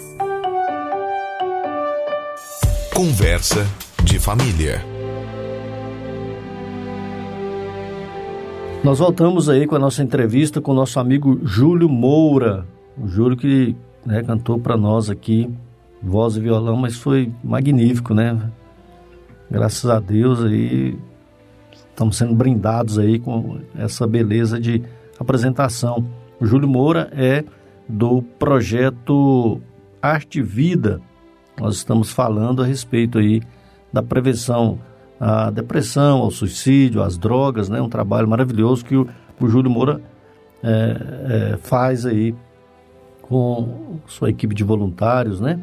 Conversa de família. Nós voltamos aí com a nossa entrevista com o nosso amigo Júlio Moura. O Júlio que né, cantou para nós aqui, voz e violão, mas foi magnífico, né? Graças a Deus aí estamos sendo brindados aí com essa beleza de apresentação. O Júlio Moura é do projeto Arte Vida. Nós estamos falando a respeito aí da prevenção à depressão, ao suicídio, às drogas, né? Um trabalho maravilhoso que o, o Júlio Moura é, é, faz aí com sua equipe de voluntários, né?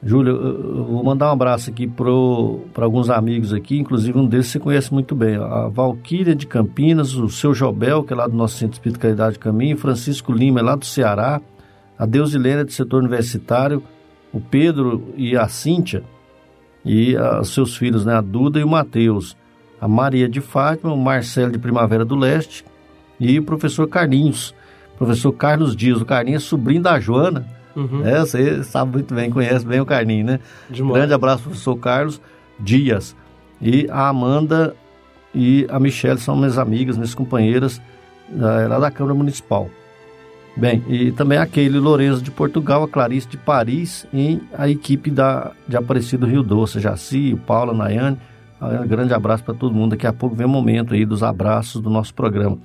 Júlio, eu vou mandar um abraço aqui para alguns amigos aqui, inclusive um deles você conhece muito bem, a Valquíria de Campinas, o seu Jobel, que é lá do nosso Centro Espírita Caridade Caminho, Francisco Lima, é lá do Ceará, a Deusilene, do setor universitário, o Pedro e a Cíntia, e os seus filhos, né, a Duda e o Matheus, a Maria de Fátima, o Marcelo de Primavera do Leste e o professor Carlinhos, professor Carlos Dias. O Carlinhos é sobrinho da Joana, Uhum. É, você sabe muito bem, conhece bem o Carninho, né? Demais. Grande abraço professor Carlos Dias. E a Amanda e a Michelle são minhas amigas, minhas companheiras lá da Câmara Municipal. Bem, e também a Keile Lourenço de Portugal, a Clarice de Paris e a equipe da, de Aparecido Rio Doce, Jaci, o Paulo, a Nayane. Um grande abraço para todo mundo. Daqui a pouco vem o momento aí dos abraços do nosso programa.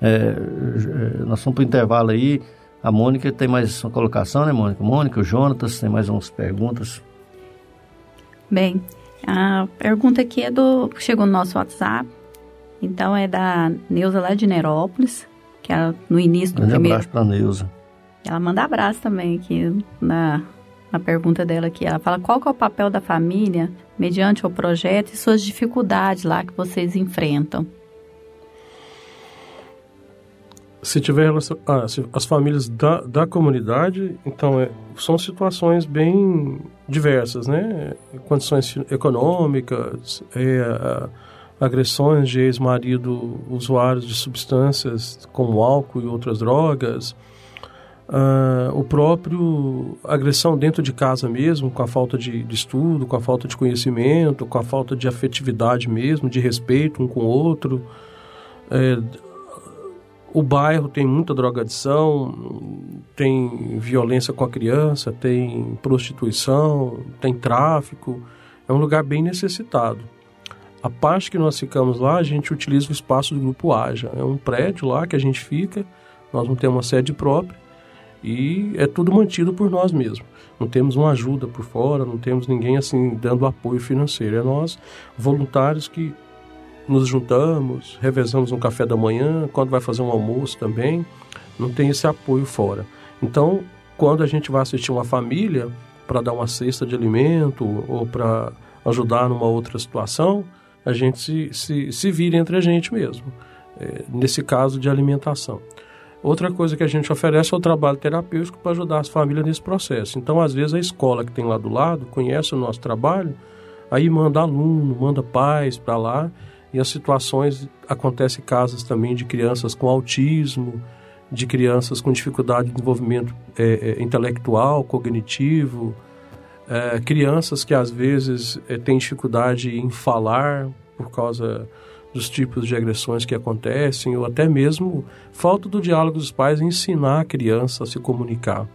É, é nós vamos para o intervalo aí. A Mônica tem mais uma colocação, né, Mônica? Mônica, o Jonatas, tem mais umas perguntas. Bem, a pergunta aqui é do. chegou no nosso WhatsApp. Então é da Neuza lá de Nerópolis, que ela no início do Grande primeiro. abraço para Neuza. Ela manda abraço também aqui na, na pergunta dela aqui. Ela fala qual que é o papel da família mediante o projeto e suas dificuldades lá que vocês enfrentam. se tiver relação, ah, as famílias da, da comunidade, então é, são situações bem diversas, né? Condições econômicas, é, agressões de ex-marido usuários de substâncias como álcool e outras drogas, ah, o próprio agressão dentro de casa mesmo, com a falta de, de estudo, com a falta de conhecimento, com a falta de afetividade mesmo, de respeito um com o outro, é, o bairro tem muita drogadição, tem violência com a criança, tem prostituição, tem tráfico. É um lugar bem necessitado. A parte que nós ficamos lá, a gente utiliza o espaço do Grupo Aja. É um prédio lá que a gente fica, nós não temos uma sede própria e é tudo mantido por nós mesmos. Não temos uma ajuda por fora, não temos ninguém assim dando apoio financeiro. É nós, voluntários, que nos juntamos, revezamos um café da manhã, quando vai fazer um almoço também, não tem esse apoio fora. Então, quando a gente vai assistir uma família para dar uma cesta de alimento ou para ajudar numa outra situação, a gente se, se, se vira entre a gente mesmo, é, nesse caso de alimentação. Outra coisa que a gente oferece é o trabalho terapêutico para ajudar as famílias nesse processo. Então, às vezes, a escola que tem lá do lado conhece o nosso trabalho, aí manda aluno, manda pais para lá, e as situações acontecem casos também de crianças com autismo, de crianças com dificuldade de desenvolvimento é, é, intelectual, cognitivo, é, crianças que às vezes é, têm dificuldade em falar por causa dos tipos de agressões que acontecem, ou até mesmo falta do diálogo dos pais em ensinar a criança a se comunicar.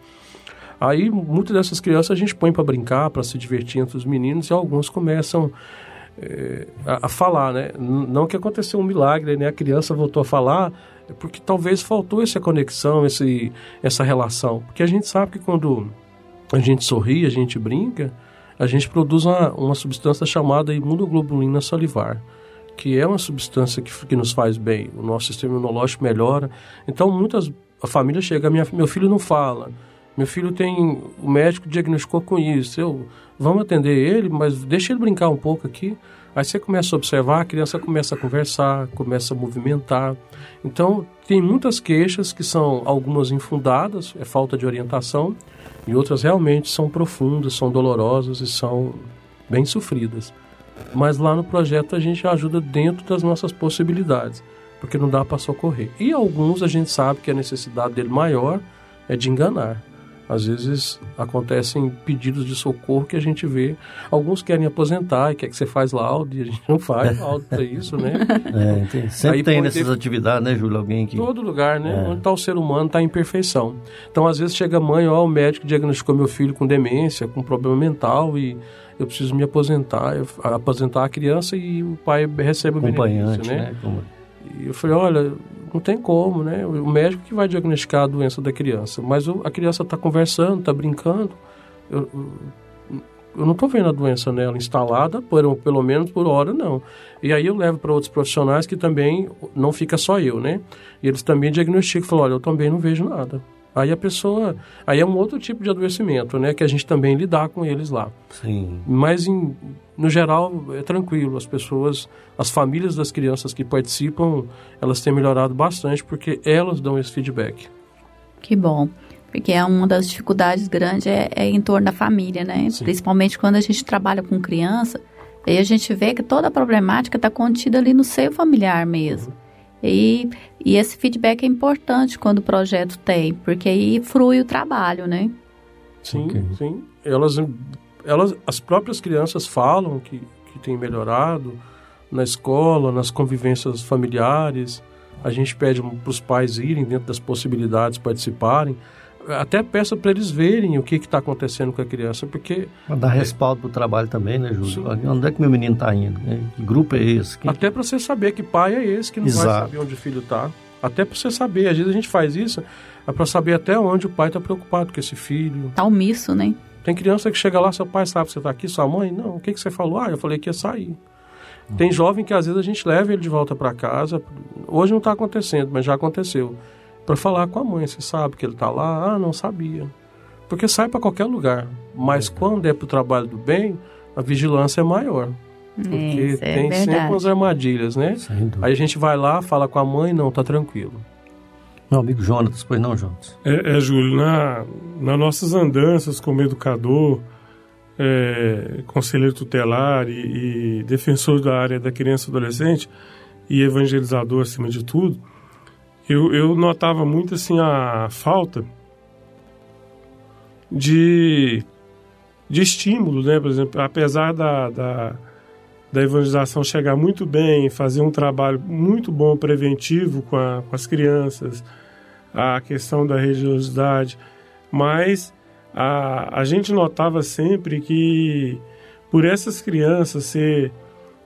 Aí, muitas dessas crianças a gente põe para brincar, para se divertir entre os meninos, e alguns começam é, a, a, falar, né? Não que aconteceu um milagre, né? A criança voltou a falar, é porque talvez faltou essa conexão, esse, essa relação. Porque a gente sabe que quando a gente sorri, a gente brinca, a gente produz uma, uma substância chamada imunoglobulina salivar que é uma substância que, que nos faz bem, o nosso sistema imunológico melhora. Então, muitas a família chega, minha, meu filho não fala, meu filho tem, o médico diagnosticou com isso, eu, vamos atender ele, mas deixa ele brincar um pouco aqui. Aí você começa a observar, a criança começa a conversar, começa a movimentar. Então, tem muitas queixas que são algumas infundadas, é falta de orientação, e outras realmente são profundas, são dolorosas e são bem sofridas. Mas lá no projeto a gente ajuda dentro das nossas possibilidades, porque não dá para socorrer. E alguns a gente sabe que a necessidade dele maior é de enganar. Às vezes acontecem pedidos de socorro que a gente vê. Alguns querem aposentar e quer que você faz laudo, e a gente não faz laudo para isso, né? É, tem, sempre Aí tem nessas ter... atividades, né, Júlio? Alguém que. Todo lugar, né? É. Onde está o ser humano, está em perfeição. Então, às vezes chega a mãe, ó, o médico diagnosticou meu filho com demência, com problema mental e eu preciso me aposentar, eu, aposentar a criança e o pai recebe o benefício, né? né? Como... E eu falei, olha, não tem como, né? O médico que vai diagnosticar a doença da criança, mas a criança está conversando, está brincando, eu, eu não estou vendo a doença nela instalada, por, pelo menos por hora não. E aí eu levo para outros profissionais que também não fica só eu, né? E eles também diagnosticam, falam, olha, eu também não vejo nada. Aí a pessoa, aí é um outro tipo de adoecimento, né, que a gente também lidar com eles lá. Sim. Mas em, no geral é tranquilo, as pessoas, as famílias das crianças que participam, elas têm melhorado bastante porque elas dão esse feedback. Que bom. Porque é uma das dificuldades grandes é, é em torno da família, né? Sim. Principalmente quando a gente trabalha com criança, aí a gente vê que toda a problemática está contida ali no seio familiar mesmo. E, e esse feedback é importante quando o projeto tem, porque aí frui o trabalho, né? Sim, okay. sim. Elas, elas, as próprias crianças falam que, que tem melhorado na escola, nas convivências familiares. A gente pede para os pais irem dentro das possibilidades, participarem até peço para eles verem o que está acontecendo com a criança, porque... Pra dar respaldo para o trabalho também, né, Júlio? Sim. Onde é que meu menino está indo? Né? Que grupo é esse? Que... Até para você saber que pai é esse que não Exato. vai saber onde o filho está. Até para você saber, às vezes a gente faz isso, é para saber até onde o pai está preocupado com esse filho. Está omisso, né? Tem criança que chega lá, seu pai sabe que você está aqui, sua mãe? Não, o que, que você falou? Ah, eu falei que ia sair. Tem jovem que às vezes a gente leva ele de volta para casa. Hoje não está acontecendo, mas já aconteceu para falar com a mãe. Você sabe que ele está lá? Ah, não sabia. Porque sai para qualquer lugar. Mas é. quando é para o trabalho do bem, a vigilância é maior. Porque é tem sempre umas armadilhas, né? Aí a gente vai lá, fala com a mãe, não, tá tranquilo. Meu amigo Jonas, pois não, Jonas? É, é Júlio, na, nas nossas andanças como educador, é, conselheiro tutelar e, e defensor da área da criança e adolescente e evangelizador acima de tudo, eu, eu notava muito assim a falta de, de estímulo, né? Por exemplo, apesar da, da, da evangelização chegar muito bem, fazer um trabalho muito bom preventivo com, a, com as crianças, a questão da religiosidade, mas a, a gente notava sempre que por essas crianças ser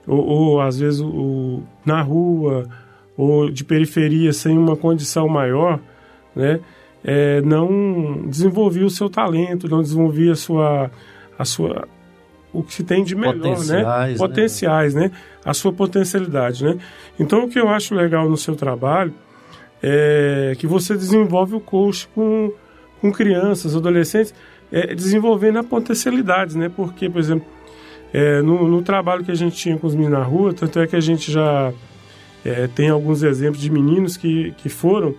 ou, ou às vezes o, na rua, ou de periferia sem uma condição maior, né? É, não desenvolvia o seu talento, não desenvolvia a sua, a sua o que se tem de melhor, né? Potenciais, né? Potenciais, né? A sua potencialidade, né? Então, o que eu acho legal no seu trabalho é que você desenvolve o coach com, com crianças, adolescentes, é, desenvolvendo a potencialidade, né? Porque, por exemplo, é, no, no, trabalho que a gente tinha com os meninos na rua, tanto é que a gente já é, tem alguns exemplos de meninos que, que foram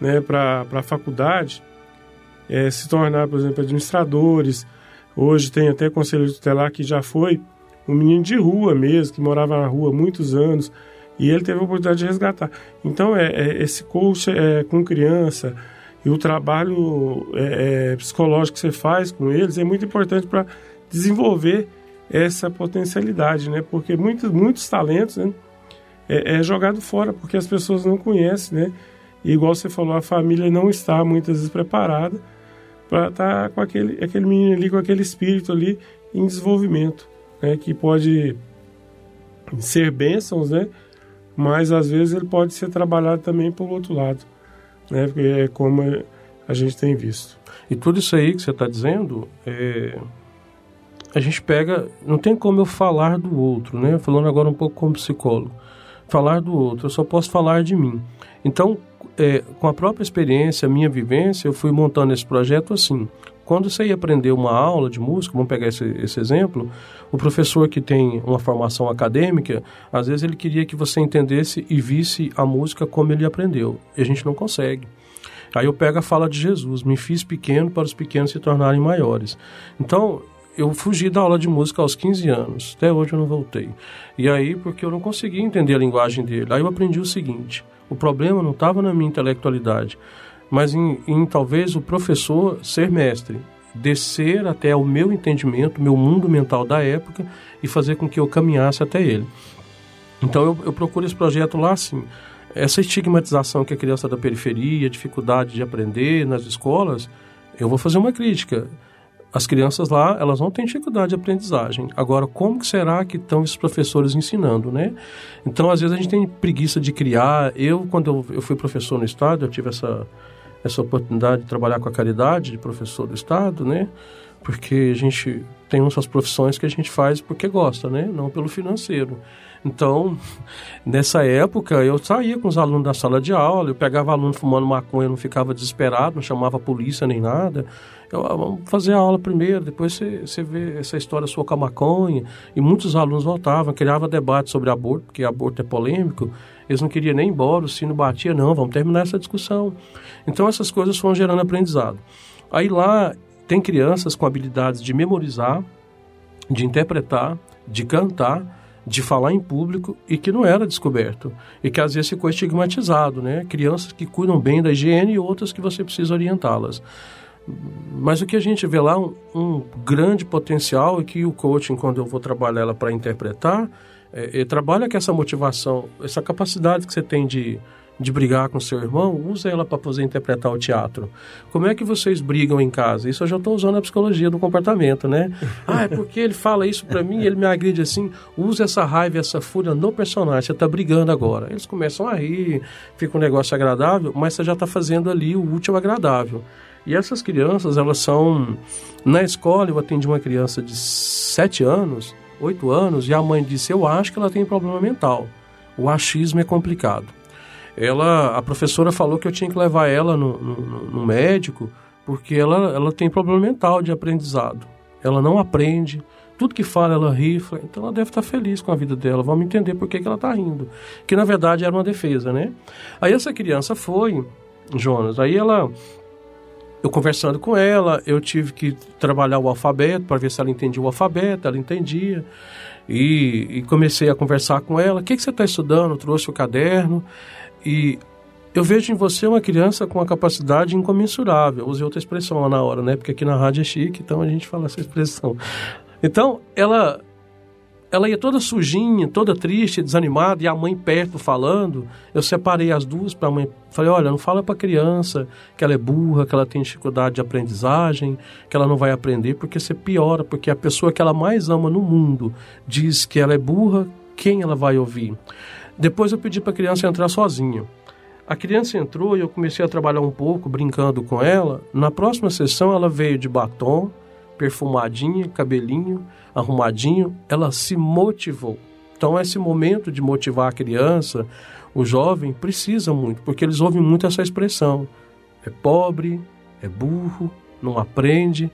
né, para a faculdade é, se tornar, por exemplo, administradores. Hoje tem até conselheiro tutelar que já foi um menino de rua mesmo, que morava na rua há muitos anos, e ele teve a oportunidade de resgatar. Então, é, é esse coach é, com criança e o trabalho é, é, psicológico que você faz com eles é muito importante para desenvolver essa potencialidade, né? Porque muitos, muitos talentos né, é, é, jogado fora porque as pessoas não conhecem, né? E igual você falou, a família não está muitas vezes preparada para estar tá com aquele, aquele menino ali, com aquele espírito ali em desenvolvimento, né? Que pode ser bênçãos, né? Mas às vezes ele pode ser trabalhado também pelo outro lado, né? Porque é como a gente tem visto. E tudo isso aí que você está dizendo, é... a gente pega, não tem como eu falar do outro, né? Falando agora um pouco como psicólogo falar do outro, eu só posso falar de mim. Então, é, com a própria experiência, minha vivência, eu fui montando esse projeto assim. Quando você ia aprender uma aula de música, vamos pegar esse, esse exemplo, o professor que tem uma formação acadêmica, às vezes ele queria que você entendesse e visse a música como ele aprendeu. E a gente não consegue. Aí eu pego a fala de Jesus: Me fiz pequeno para os pequenos se tornarem maiores. Então, eu fugi da aula de música aos 15 anos. Até hoje eu não voltei. E aí, porque eu não conseguia entender a linguagem dele. Aí eu aprendi o seguinte: o problema não estava na minha intelectualidade, mas em, em, talvez o professor ser mestre, descer até o meu entendimento, meu mundo mental da época e fazer com que eu caminhasse até ele. Então eu, eu procuro esse projeto lá assim. Essa estigmatização que a criança da periferia, dificuldade de aprender nas escolas, eu vou fazer uma crítica as crianças lá, elas não têm dificuldade de aprendizagem. Agora, como que será que estão os professores ensinando, né? Então, às vezes a gente tem preguiça de criar. Eu, quando eu, eu fui professor no Estado, eu tive essa, essa oportunidade de trabalhar com a caridade de professor do Estado, né? Porque a gente tem umas profissões que a gente faz porque gosta, né? Não pelo financeiro. Então, nessa época, eu saía com os alunos da sala de aula, eu pegava aluno fumando maconha, não ficava desesperado, não chamava a polícia nem nada. Ah, vamos fazer a aula primeiro, depois você, você vê essa história sua com a maconha. E muitos alunos voltavam, criava debate sobre aborto, porque aborto é polêmico. Eles não queriam nem ir embora, o sino batia, não, vamos terminar essa discussão. Então, essas coisas foram gerando aprendizado. Aí lá, tem crianças com habilidades de memorizar, de interpretar, de cantar, de falar em público e que não era descoberto e que às vezes ficou estigmatizado, né? Crianças que cuidam bem da higiene e outras que você precisa orientá-las. Mas o que a gente vê lá um, um grande potencial é que o coaching, quando eu vou trabalhar ela para interpretar, é, é, trabalha com essa motivação, essa capacidade que você tem de de brigar com seu irmão, usa ela para poder interpretar o teatro. Como é que vocês brigam em casa? Isso eu já estou usando a psicologia do comportamento, né? ah, é porque ele fala isso para mim, ele me agride assim. Usa essa raiva, essa fúria no personagem. Você está brigando agora. Eles começam a rir, fica um negócio agradável, mas você já está fazendo ali o último agradável. E essas crianças, elas são. Na escola, eu atendi uma criança de 7 anos, 8 anos, e a mãe disse: Eu acho que ela tem problema mental. O achismo é complicado ela, a professora falou que eu tinha que levar ela no, no, no médico porque ela, ela tem problema mental de aprendizado. Ela não aprende, tudo que fala ela rifla, então ela deve estar feliz com a vida dela. Vamos entender por que, que ela está rindo. Que na verdade era uma defesa, né? Aí essa criança foi, Jonas, aí ela. Eu conversando com ela, eu tive que trabalhar o alfabeto para ver se ela entendia o alfabeto, ela entendia. E, e comecei a conversar com ela. O que, que você está estudando? Trouxe o caderno. E eu vejo em você uma criança com uma capacidade incomensurável. Usei outra expressão lá na hora, né? Porque aqui na rádio é chique, então a gente fala essa expressão. Então, ela ela ia toda sujinha, toda triste, desanimada, e a mãe perto falando. Eu separei as duas para a mãe. Falei: olha, não fala para a criança que ela é burra, que ela tem dificuldade de aprendizagem, que ela não vai aprender, porque você piora, porque a pessoa que ela mais ama no mundo diz que ela é burra, quem ela vai ouvir? Depois eu pedi para a criança entrar sozinha. A criança entrou e eu comecei a trabalhar um pouco, brincando com ela. Na próxima sessão, ela veio de batom, perfumadinha, cabelinho arrumadinho. Ela se motivou. Então, esse momento de motivar a criança, o jovem, precisa muito, porque eles ouvem muito essa expressão: é pobre, é burro, não aprende.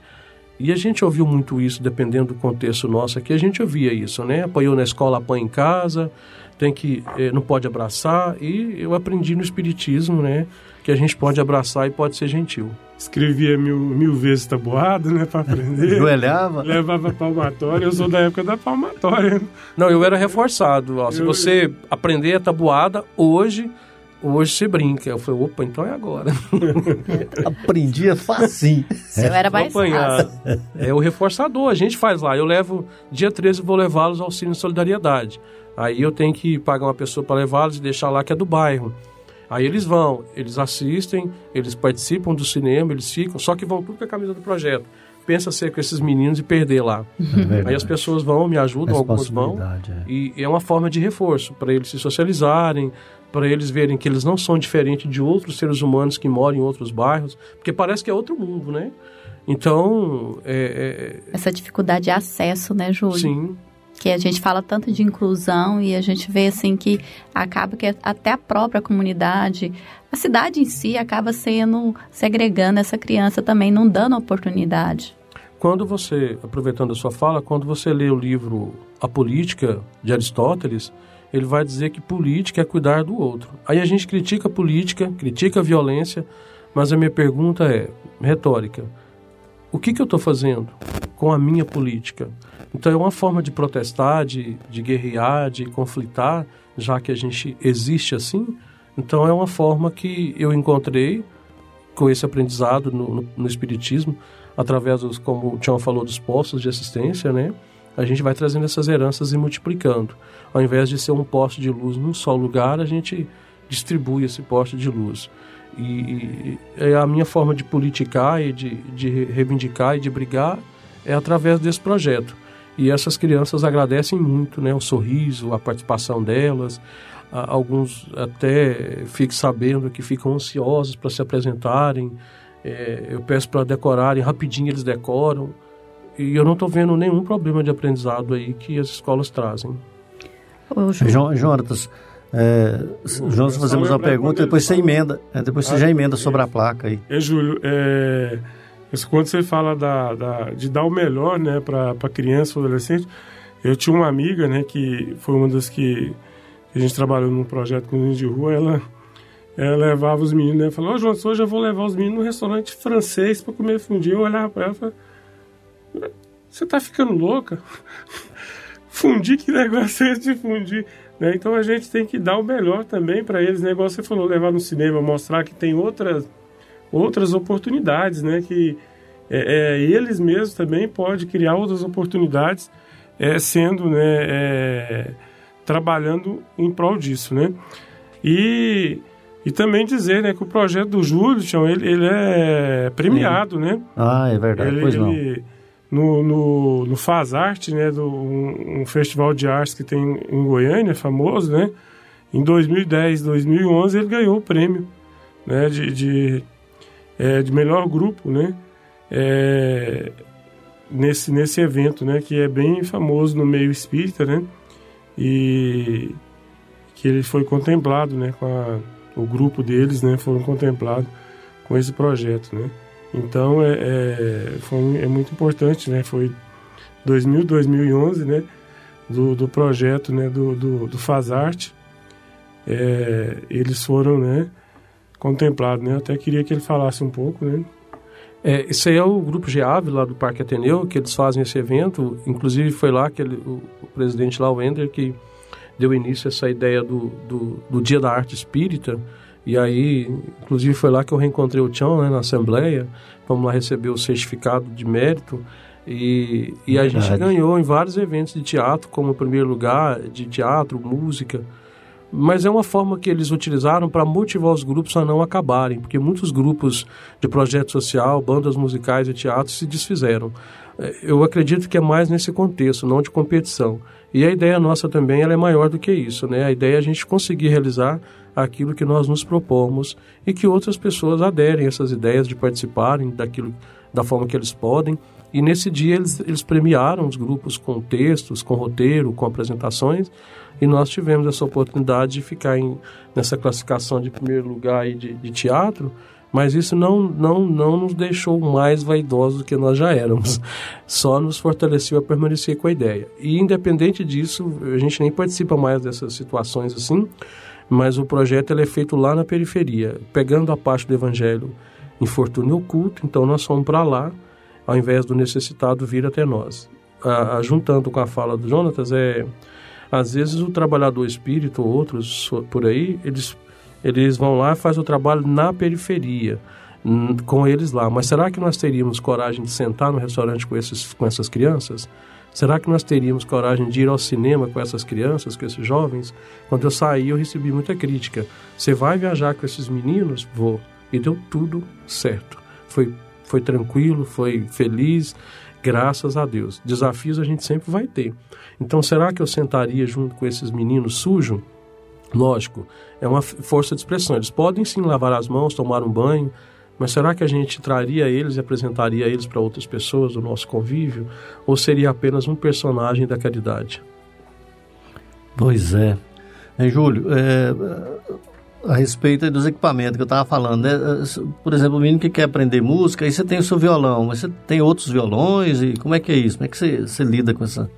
E a gente ouviu muito isso, dependendo do contexto nosso aqui, a gente ouvia isso, né? Apanhou na escola, apanha em casa, tem que eh, não pode abraçar. E eu aprendi no Espiritismo, né? Que a gente pode abraçar e pode ser gentil. Escrevia mil, mil vezes tabuado, né? Para aprender. Joelhava. Levava palmatória. Eu sou da época da palmatória. Não, eu era reforçado. Ó, se você aprender a tabuada, hoje Hoje você brinca. Eu falei, opa, então é agora. Aprendia facinho. Eu era mais fácil. É o reforçador, a gente faz lá. Eu levo, dia 13 vou levá-los ao Cine Solidariedade. Aí eu tenho que pagar uma pessoa para levá-los e deixar lá que é do bairro. Aí eles vão, eles assistem, eles participam do cinema, eles ficam, só que vão tudo com a camisa do projeto. Pensa ser com esses meninos e perder lá. É Aí as pessoas vão, me ajudam, alguns vão. É. E é uma forma de reforço para eles se socializarem, para eles verem que eles não são diferentes de outros seres humanos que moram em outros bairros, porque parece que é outro mundo, né? Então, é, é... essa dificuldade de acesso, né, Júlio? Sim. Que a gente fala tanto de inclusão e a gente vê assim que acaba que até a própria comunidade, a cidade em si acaba sendo segregando essa criança também, não dando oportunidade. Quando você, aproveitando a sua fala, quando você lê o livro A Política de Aristóteles, ele vai dizer que política é cuidar do outro. Aí a gente critica a política, critica a violência, mas a minha pergunta é retórica: o que, que eu estou fazendo com a minha política? Então é uma forma de protestar, de, de guerrear, de conflitar, já que a gente existe assim. Então é uma forma que eu encontrei com esse aprendizado no, no, no Espiritismo, através dos, como o Tião falou, dos postos de assistência, né? A gente vai trazendo essas heranças e multiplicando. Ao invés de ser um poste de luz num só lugar, a gente distribui esse poste de luz. E, e é a minha forma de politicar e de, de reivindicar e de brigar é através desse projeto. E essas crianças agradecem muito, né, o sorriso, a participação delas. Alguns até ficam sabendo que ficam ansiosos para se apresentarem. É, eu peço para decorarem, rapidinho eles decoram. E eu não estou vendo nenhum problema de aprendizado aí que as escolas trazem. João, Jonatas, é, Jonas, fazemos uma pergunta, depois você emenda, é, depois você já emenda sobre a placa aí. É, Júlio, é, quando você fala da, da, de dar o melhor né, para criança ou adolescente, eu tinha uma amiga né, que foi uma das que a gente trabalhou num projeto com os de rua, ela, ela levava os meninos, né, falou, oh, Jonas, hoje eu vou levar os meninos no restaurante francês para comer fundir. Eu olhava para ela e falava, você tá ficando louca? fundir, que negócio é esse de fundir? Né? Então a gente tem que dar o melhor também para eles. Né? Igual você falou, levar no cinema, mostrar que tem outras, outras oportunidades, né? que é, é, eles mesmos também podem criar outras oportunidades é, sendo, né, é, trabalhando em prol disso. Né? E, e também dizer né, que o projeto do Júlio, ele, ele é premiado. Né? Ah, é verdade, ele, pois não. Ele, no, no, no Faz Arte, né, do, um, um, festival de artes que tem em Goiânia, famoso, né, em 2010, 2011 ele ganhou o prêmio, né, de, de, é, de melhor grupo, né, é, nesse, nesse evento, né, que é bem famoso no meio espírita, né, e que ele foi contemplado, né, com a, o grupo deles, né, foram contemplados com esse projeto, né. Então é, é, foi, é muito importante, né? Foi 2000, 2011, né? Do, do projeto, né? Do, do, do Fazarte. É, eles foram, né? Contemplados, né? Eu até queria que ele falasse um pouco, né? É, esse aí é o grupo GEAV lá do Parque Ateneu, que eles fazem esse evento. Inclusive foi lá que ele, o, o, presidente lá, o Ender, que deu início a essa ideia do, do, do Dia da Arte Espírita, e aí, inclusive foi lá que eu reencontrei o Tião, né, na Assembleia. Vamos lá receber o certificado de mérito. E, e a gente ganhou em vários eventos de teatro, como primeiro lugar de teatro, música. Mas é uma forma que eles utilizaram para motivar os grupos a não acabarem, porque muitos grupos de projeto social, bandas musicais e teatros se desfizeram. É, eu acredito que é mais nesse contexto, não de competição. E a ideia nossa também ela é maior do que isso, né? A ideia é a gente conseguir realizar aquilo que nós nos propomos e que outras pessoas aderem a essas ideias de participarem daquilo da forma que eles podem. E nesse dia eles, eles premiaram os grupos com textos, com roteiro, com apresentações, e nós tivemos essa oportunidade de ficar em, nessa classificação de primeiro lugar aí de, de teatro, mas isso não, não, não nos deixou mais vaidosos do que nós já éramos. Só nos fortaleceu a permanecer com a ideia. E independente disso, a gente nem participa mais dessas situações assim, mas o projeto ele é feito lá na periferia, pegando a parte do evangelho infortúnio oculto, então nós fomos para lá, ao invés do necessitado vir até nós. Ah, juntando com a fala do Jonatas, é às vezes o trabalhador espírito ou outros por aí, eles, eles vão lá e fazem o trabalho na periferia, com eles lá. Mas será que nós teríamos coragem de sentar no restaurante com, esses, com essas crianças? Será que nós teríamos coragem de ir ao cinema com essas crianças, com esses jovens? Quando eu saí, eu recebi muita crítica. Você vai viajar com esses meninos? Vou. E deu tudo certo. Foi, foi tranquilo, foi feliz, graças a Deus. Desafios a gente sempre vai ter. Então, será que eu sentaria junto com esses meninos sujos? Lógico, é uma força de expressão. Eles podem sim lavar as mãos, tomar um banho, mas será que a gente traria eles e apresentaria eles para outras pessoas do nosso convívio? Ou seria apenas um personagem da caridade? Pois é. é Júlio, é, a respeito dos equipamentos que eu estava falando, né? Por exemplo, o menino que quer aprender música, aí você tem o seu violão, mas você tem outros violões e como é que é isso? Como é que você, você lida com essa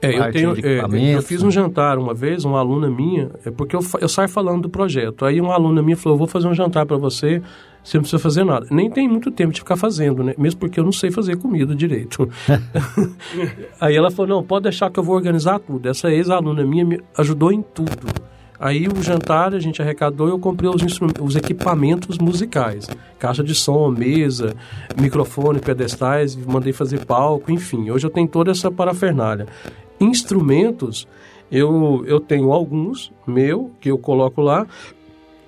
é, eu, tenho, é, eu fiz um jantar uma vez, uma aluna minha, é porque eu, eu saio falando do projeto. Aí uma aluna minha falou: vou fazer um jantar para você, você não precisa fazer nada. Nem tem muito tempo de ficar fazendo, né? Mesmo porque eu não sei fazer comida direito. Aí ela falou: não, pode deixar que eu vou organizar tudo. Essa ex-aluna minha me ajudou em tudo. Aí o jantar a gente arrecadou e eu comprei os, os equipamentos musicais. Caixa de som, mesa, microfone, pedestais, mandei fazer palco, enfim. Hoje eu tenho toda essa parafernália. Instrumentos, eu, eu tenho alguns, meu, que eu coloco lá,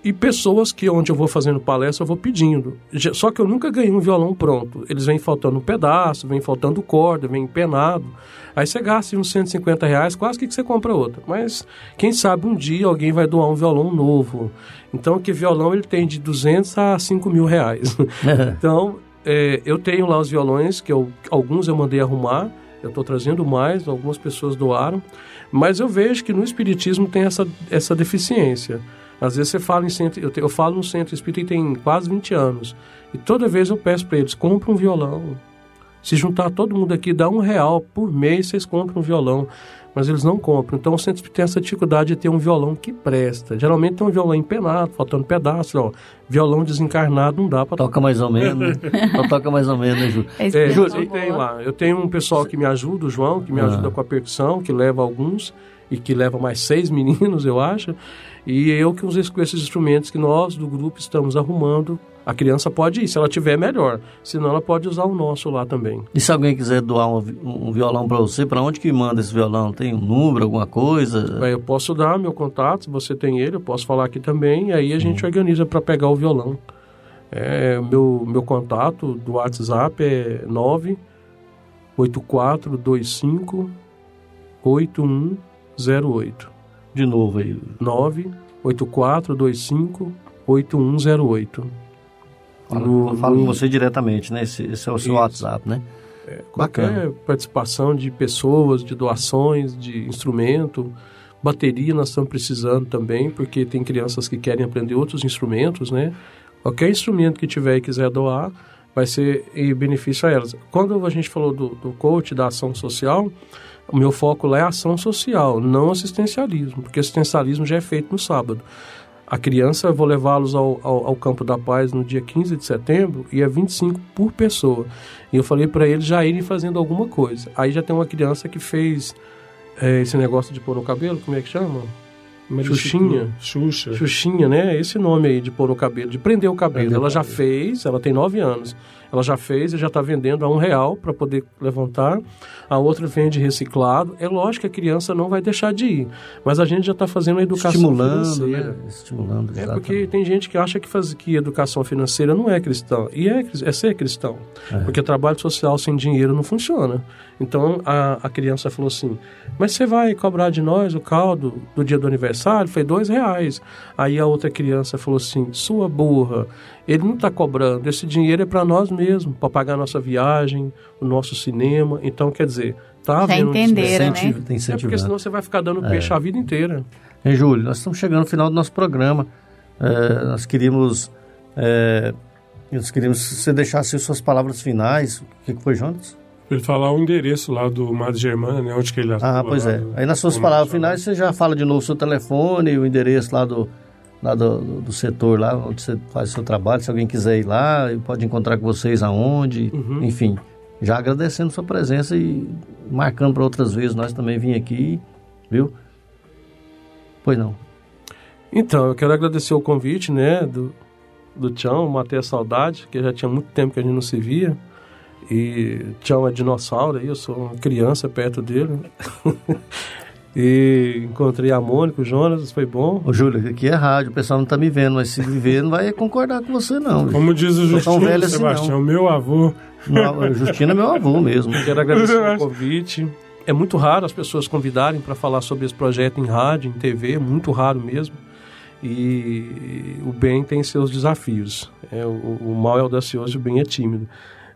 e pessoas que onde eu vou fazendo palestra eu vou pedindo. Só que eu nunca ganhei um violão pronto. Eles vêm faltando um pedaço, vem faltando corda, vem empenado. Aí você gasta uns 150 reais, quase que você compra outra. Mas quem sabe um dia alguém vai doar um violão novo. Então que violão ele tem de 200 a 5 mil reais. então é, eu tenho lá os violões, que eu, alguns eu mandei arrumar. Eu estou trazendo mais, algumas pessoas doaram. Mas eu vejo que no Espiritismo tem essa, essa deficiência. Às vezes você fala em centro, eu, te, eu falo no centro espírita e tem quase 20 anos. E toda vez eu peço para eles, compra um violão. Se juntar todo mundo aqui, dá um real por mês, vocês compram um violão. Mas eles não compram. Então o centro espírita tem essa dificuldade de ter um violão que presta. Geralmente tem um violão empenado, faltando pedaço. Ó. Violão desencarnado não dá para Toca mais ou menos. toca mais ou menos, né, Ju? É, é eu, tenho lá. Eu tenho um pessoal que me ajuda, o João, que me ah. ajuda com a percussão, que leva alguns e que leva mais seis meninos, eu acho. E eu que usei com esses instrumentos que nós do grupo estamos arrumando. A criança pode ir, se ela tiver, melhor. Senão ela pode usar o nosso lá também. E se alguém quiser doar um, violão para você, para onde que manda esse violão? Tem um número, alguma coisa? eu posso dar meu contato, se você tem ele, eu posso falar aqui também. E aí a gente hum. organiza para pegar o violão. É, meu, meu contato do WhatsApp é 98425 8108. De novo aí. 984258108. Fala, no, fala com você diretamente, né? Esse, esse é o seu isso. WhatsApp, né? É, Bacana. participação de pessoas, de doações, de instrumento. Bateria nós estamos precisando também, porque tem crianças que querem aprender outros instrumentos, né? Qualquer instrumento que tiver e quiser doar, vai ser em benefício a elas. Quando a gente falou do, do coach, da ação social, o meu foco lá é ação social, não assistencialismo, porque assistencialismo já é feito no sábado. A criança, eu vou levá-los ao, ao, ao, Campo da Paz no dia 15 de setembro e é 25 por pessoa. E eu falei para eles já irem fazendo alguma coisa. Aí já tem uma criança que fez é, esse negócio de pôr no cabelo, como é que chama? Xuxinha. Xuxa. Xuxinha, né? Esse nome aí de pôr no cabelo, de prender o cabelo. Prender ela já cabelo. fez, ela tem nove anos. Ela já fez e já está vendendo a um real para poder levantar. A outra vende reciclado. É lógico que a criança não vai deixar de ir, mas a gente já está fazendo a educação Estimulando, financeira. né? Estimulando, É exatamente. porque tem gente que acha que, faz, que educação financeira não é cristã. E é, é ser cristão. Porque trabalho social sem dinheiro não funciona. Então a, a criança falou assim: Mas você vai cobrar de nós o caldo do dia do aniversário? Foi dois reais. Aí a outra criança falou assim: Sua burra, ele não está cobrando. Esse dinheiro é para nós mesmos, para pagar a nossa viagem, o nosso cinema. Então, quer dizer, tá Já havendo um entenderam, né? Incentivo, tem É porque senão você vai ficar dando É. peixe a vida inteira. Em Júlio, nós estamos chegando no final do nosso programa. É, nós queríamos, é, nós queríamos que você deixasse as suas palavras finais. O que, que foi, Jonas? Ele falar o endereço lá do Madre Germana, né? Onde que ele Ah, atua pois lá é. do- Aí nas suas palavras finais você já fala de novo o seu telefone, o endereço lá do, lá do, do- do setor lá onde você faz o seu trabalho. Se alguém quiser ir lá, pode encontrar com vocês aonde. Uhum. Enfim, já agradecendo sua presença e marcando para outras vezes nós também vir aqui, viu? Pois não. Então, eu quero agradecer o convite, né, do, do Tião, matei a saudade, que já tinha muito tempo que a gente não se via. E Tião é dinossauro aí, eu sou uma criança perto dele. e encontrei a Mônica, o Jonas, foi bom. Ô, Júlio, aqui é rádio, o pessoal não tá me vendo, mas se me ver, não vai concordar com você, não. Como diz o Justino velho assim, Sebastião, meu avô. não. Não, Justino é meu avô mesmo. Quero agradecer o convite. É muito raro as pessoas convidarem para falar sobre esse projeto em rádio, em TV, é muito raro mesmo. E o bem tem seus desafios. É, o, o mal é audacioso e o bem é tímido.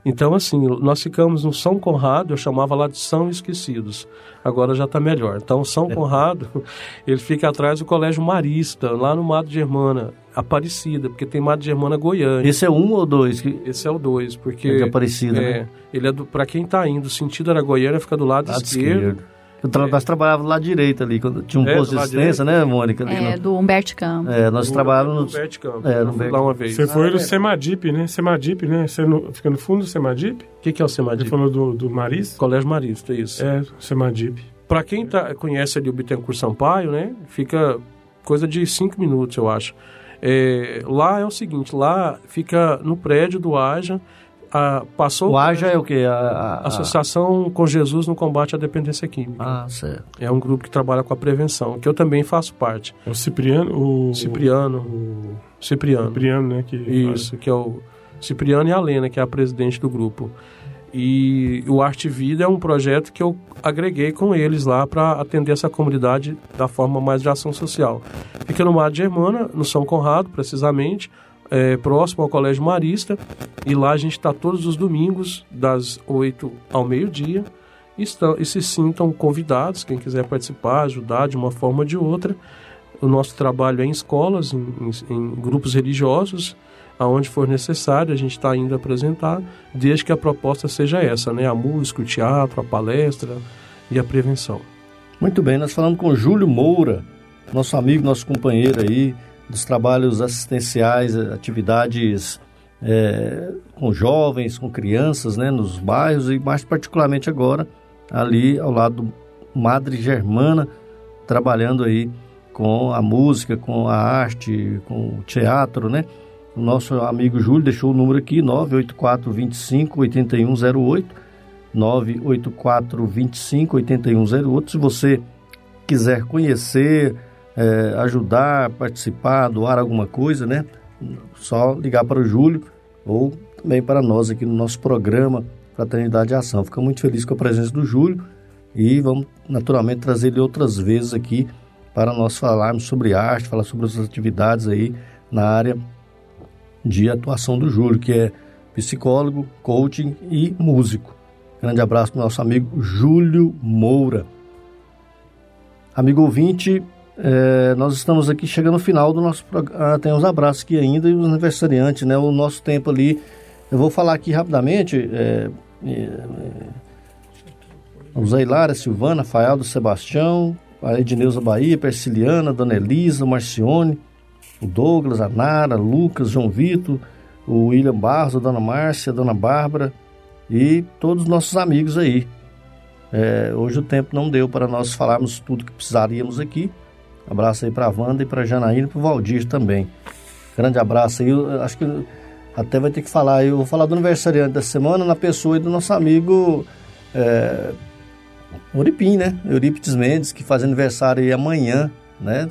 Então, assim, nós ficamos no São Conrado, eu chamava lá de São Esquecidos. Agora já está melhor. Então, São Conrado, ele fica atrás do Colégio Marista, lá no Mato Germana, Aparecida, porque tem Mato Germana Goiânia. Esse é um ou dois? Esse é o 2, porque... É de Aparecida, é, né? Ele é do, pra quem tá indo, sentido Aragoiana fica do lado, Lado esquerdo. esquerdo. Eu tra Nós trabalhávamos lá direito ali, quando tinha um É, posto do de assistência, né, Mônica? Ali É, no- do Humberto Campos. É, nós trabalhávamos no no... Humberto Campos. É, no Humberto- lá uma vez. Você foi Ah, no é. Semadip, né? Semadip, né? Você no- fica no fundo do Semadip? O que, que é o Semadip? Você falou do, do Maris? Colégio Marista, isso. É, Semadip. Pra quem tá, conhece ali o Bittencourt Sampaio, né? Fica coisa de cinco minutos, eu acho. É, lá é o seguinte, lá fica no prédio do AJA, a, passou... O AJA é o quê? A, a- a- Associação com Jesus no Combate à Dependência Química. Ah, certo. É um grupo que trabalha com a prevenção, que eu também faço parte. É o Cipriano, o... Cipriano. O Cipriano. Cipriano, né? Que Isso, que é o Cipriano e a Lena, que é a presidente do grupo. E o Arte Vida é um projeto que eu agreguei com eles lá para atender essa comunidade da forma mais de ação social. Fica no Mar de Germana, no São Conrado, precisamente, é, próximo ao Colégio Marista. E lá a gente está todos os domingos, das 8 ao meio-dia. Estão, e se sintam convidados, quem quiser participar, ajudar de uma forma ou de outra. O nosso trabalho é em escolas, em, em- em grupos religiosos, aonde for necessário, a gente está indo apresentar, desde que a proposta seja essa, né? A música, o teatro, a palestra e a prevenção. Muito bem, nós falamos com Júlio Moura, nosso amigo, nosso companheiro aí, dos trabalhos assistenciais, atividades eh, com jovens, com crianças, né, nos bairros e mais particularmente agora ali ao lado do Madre Germana, trabalhando aí com a música, com a arte, com o teatro, né? O nosso amigo Júlio deixou o número aqui, 984 25 8108, 984 25 8108. Se você quiser conhecer, eh, ajudar, participar, doar alguma coisa, né? Só ligar para o Júlio ou também para nós aqui no nosso programa Fraternidade e Ação. Fica muito feliz com a presença do Júlio e vamos naturalmente trazer ele outras vezes aqui para nós falarmos sobre arte, falar sobre as atividades aí na área de atuação do Júlio, que é psicólogo, coaching e músico. Grande abraço para o nosso amigo Júlio Moura. Amigo ouvinte, eh, nós estamos aqui chegando no final do nosso programa. Ah, tem uns abraços aqui ainda e os aniversariantes, né? O nosso tempo ali. Eu vou falar aqui rapidamente. Eh, o Zé Hilária, Silvana, Faeldo Sebastião, a Edneuza Bahia, Persiliana, Dona Elisa, Marcione, o Douglas, a Nara, Lucas, João Vitor, o William Barros, a Dona Márcia, a Dona Bárbara e todos os nossos amigos aí. É, hoje o tempo não deu para nós falarmos tudo que precisaríamos aqui, Abraço aí para a Wanda e para a Janaína e para o Valdir também. Grande abraço aí. Eu acho que até vai ter que falar. Eu vou falar do aniversariante da semana na pessoa do nosso amigo é, Uripim, né? Eurípides Mendes, que faz aniversário aí amanhã, né?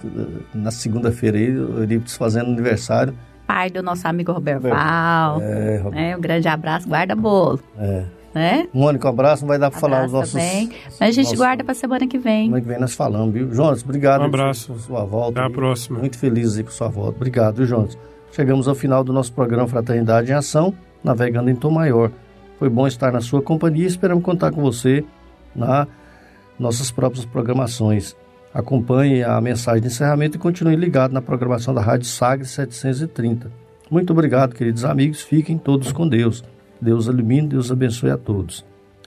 Na segunda-feira aí, Eurípides fazendo aniversário. Pai do nosso amigo Roberval. É, Robert... é, um grande abraço, guarda bolo. É. Né? Um único abraço, não vai dar para falar os nossos. Também. Mas a gente nossos... guarda para semana que vem. Semana que vem nós falamos, viu? Jonas, obrigado. Um abraço. Por sua volta. Até a próxima. Muito feliz aí por sua volta. Obrigado, viu, Jonas? Chegamos ao final do nosso programa Fraternidade em Ação, navegando em Tom Maior. Foi bom estar na sua companhia e esperamos contar com você na nossas próprias programações. Acompanhe a mensagem de encerramento e continue ligado na programação da Rádio Sagre 730. Muito obrigado, queridos amigos. Fiquem todos com Deus. Deus ilumine, Deus abençoe a todos.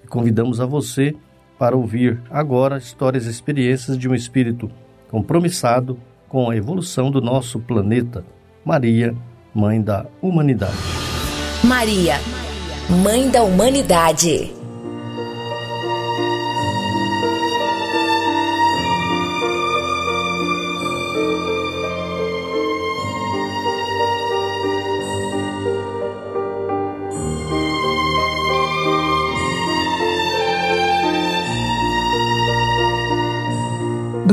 Convidamos a você para ouvir agora histórias e experiências de um espírito compromissado com a evolução do nosso planeta. Maria, Mãe da Humanidade. Maria, Mãe da Humanidade.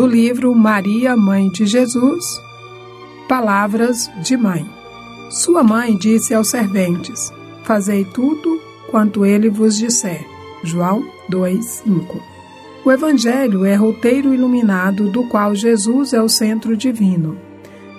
Do livro Maria, Mãe de Jesus, Palavras de mãe. Sua mãe disse aos serventes: Fazei tudo quanto ele vos disser. João 2:5. O evangelho é roteiro iluminado do qual Jesus é o centro divino.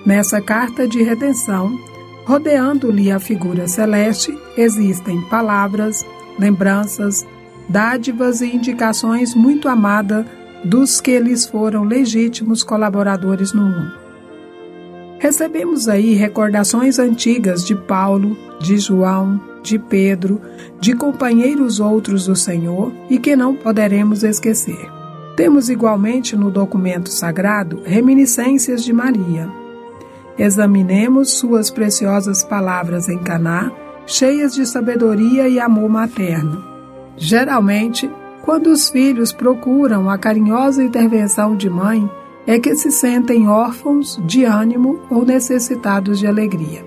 Nessa carta de redenção, rodeando-lhe a figura celeste, existem palavras, lembranças, dádivas e indicações muito amadas dos que lhes foram legítimos colaboradores no mundo. Recebemos aí recordações antigas de Paulo, de João, de Pedro, de companheiros outros do Senhor e que não poderemos esquecer. Temos igualmente no documento sagrado reminiscências de Maria. Examinemos suas preciosas palavras em Caná, cheias de sabedoria e amor materno. Geralmente, quando os filhos procuram a carinhosa intervenção de mãe, é que se sentem órfãos de ânimo ou necessitados de alegria.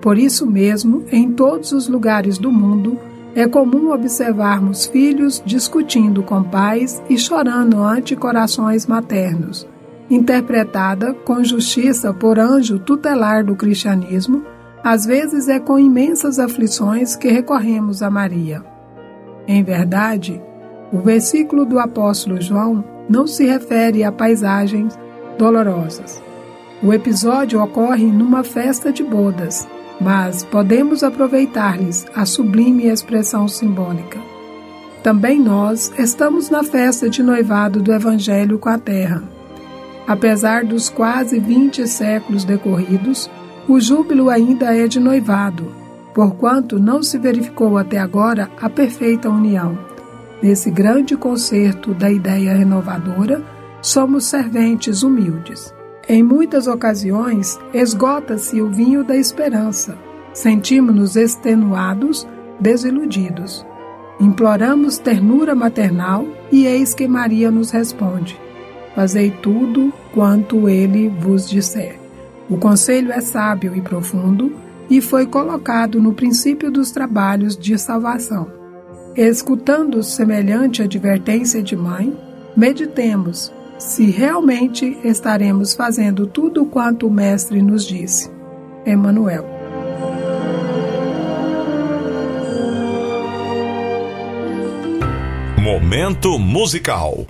Por isso mesmo, em todos os lugares do mundo, é comum observarmos filhos discutindo com pais e chorando ante corações maternos, interpretada com justiça por anjo tutelar do cristianismo, às vezes é com imensas aflições que recorremos a Maria. Em verdade, o versículo do apóstolo João não se refere a paisagens dolorosas. O episódio ocorre numa festa de bodas, mas podemos aproveitar-lhes a sublime expressão simbólica. Também nós estamos na festa de noivado do Evangelho com a Terra. Apesar dos quase 20 séculos decorridos, o júbilo ainda é de noivado, porquanto não se verificou até agora a perfeita união Nesse grande concerto da ideia renovadora, somos serventes humildes. Em muitas ocasiões, esgota-se o vinho da esperança. Sentimos-nos extenuados, desiludidos. Imploramos ternura maternal e eis que Maria nos responde: Fazei tudo quanto ele vos disser. O conselho é sábio e profundo e foi colocado no princípio dos trabalhos de salvação. Escutando semelhante advertência de mãe, meditemos se realmente estaremos fazendo tudo quanto o Mestre nos disse. Emmanuel. Momento musical.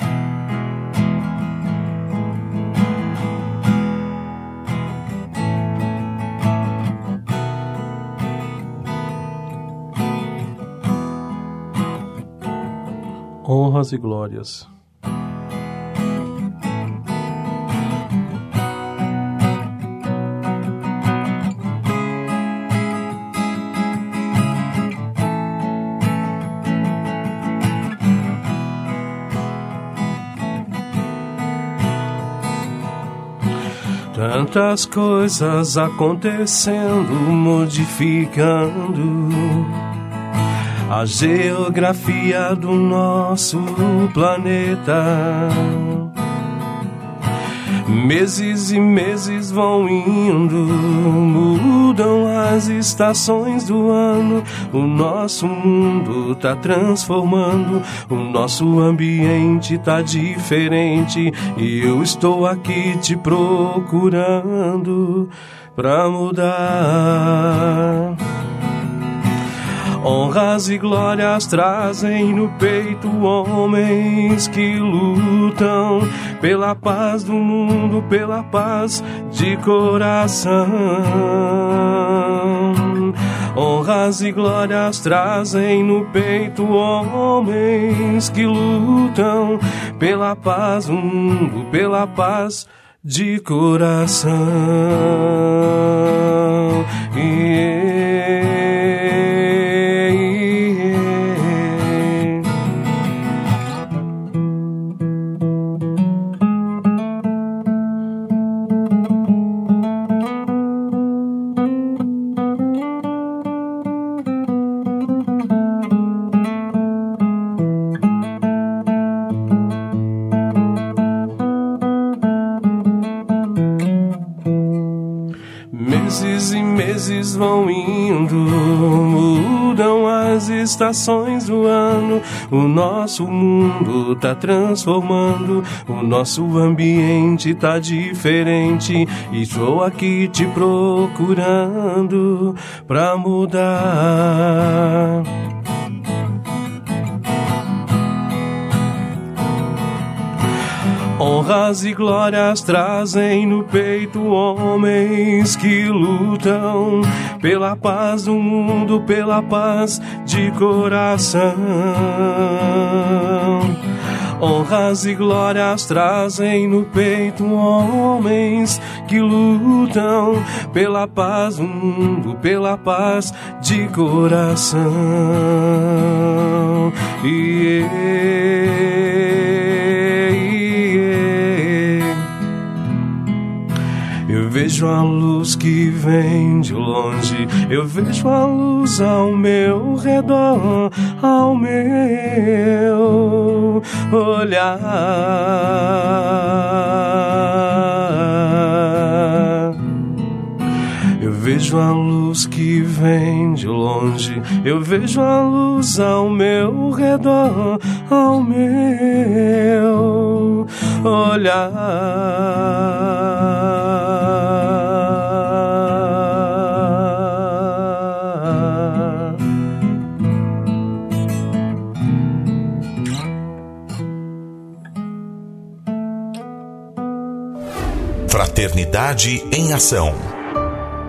Honras e glórias. Tantas coisas acontecendo, modificando a geografia do nosso planeta. Meses e meses vão indo, mudam as estações do ano. O nosso mundo tá transformando, o nosso ambiente tá diferente. E eu estou aqui te procurando pra mudar. Honras e glórias trazem no peito homens que lutam pela paz do mundo, pela paz de coração. Honras e glórias trazem no peito homens que lutam pela paz do mundo, pela paz de coração. Yeah. Estações do ano. O nosso mundo tá transformando, o nosso ambiente tá diferente. E estou aqui te procurando pra mudar. Honras e glórias trazem no peito homens que lutam pela paz do mundo, pela paz de coração. Honras e glórias trazem no peito homens que lutam pela paz do mundo, pela paz de coração. Yeah. Vejo a luz que vem de longe, eu vejo a luz ao meu redor, ao meu olhar. Vejo a luz que vem de longe, eu vejo a luz ao meu redor, ao meu olhar. Fraternidade em Ação.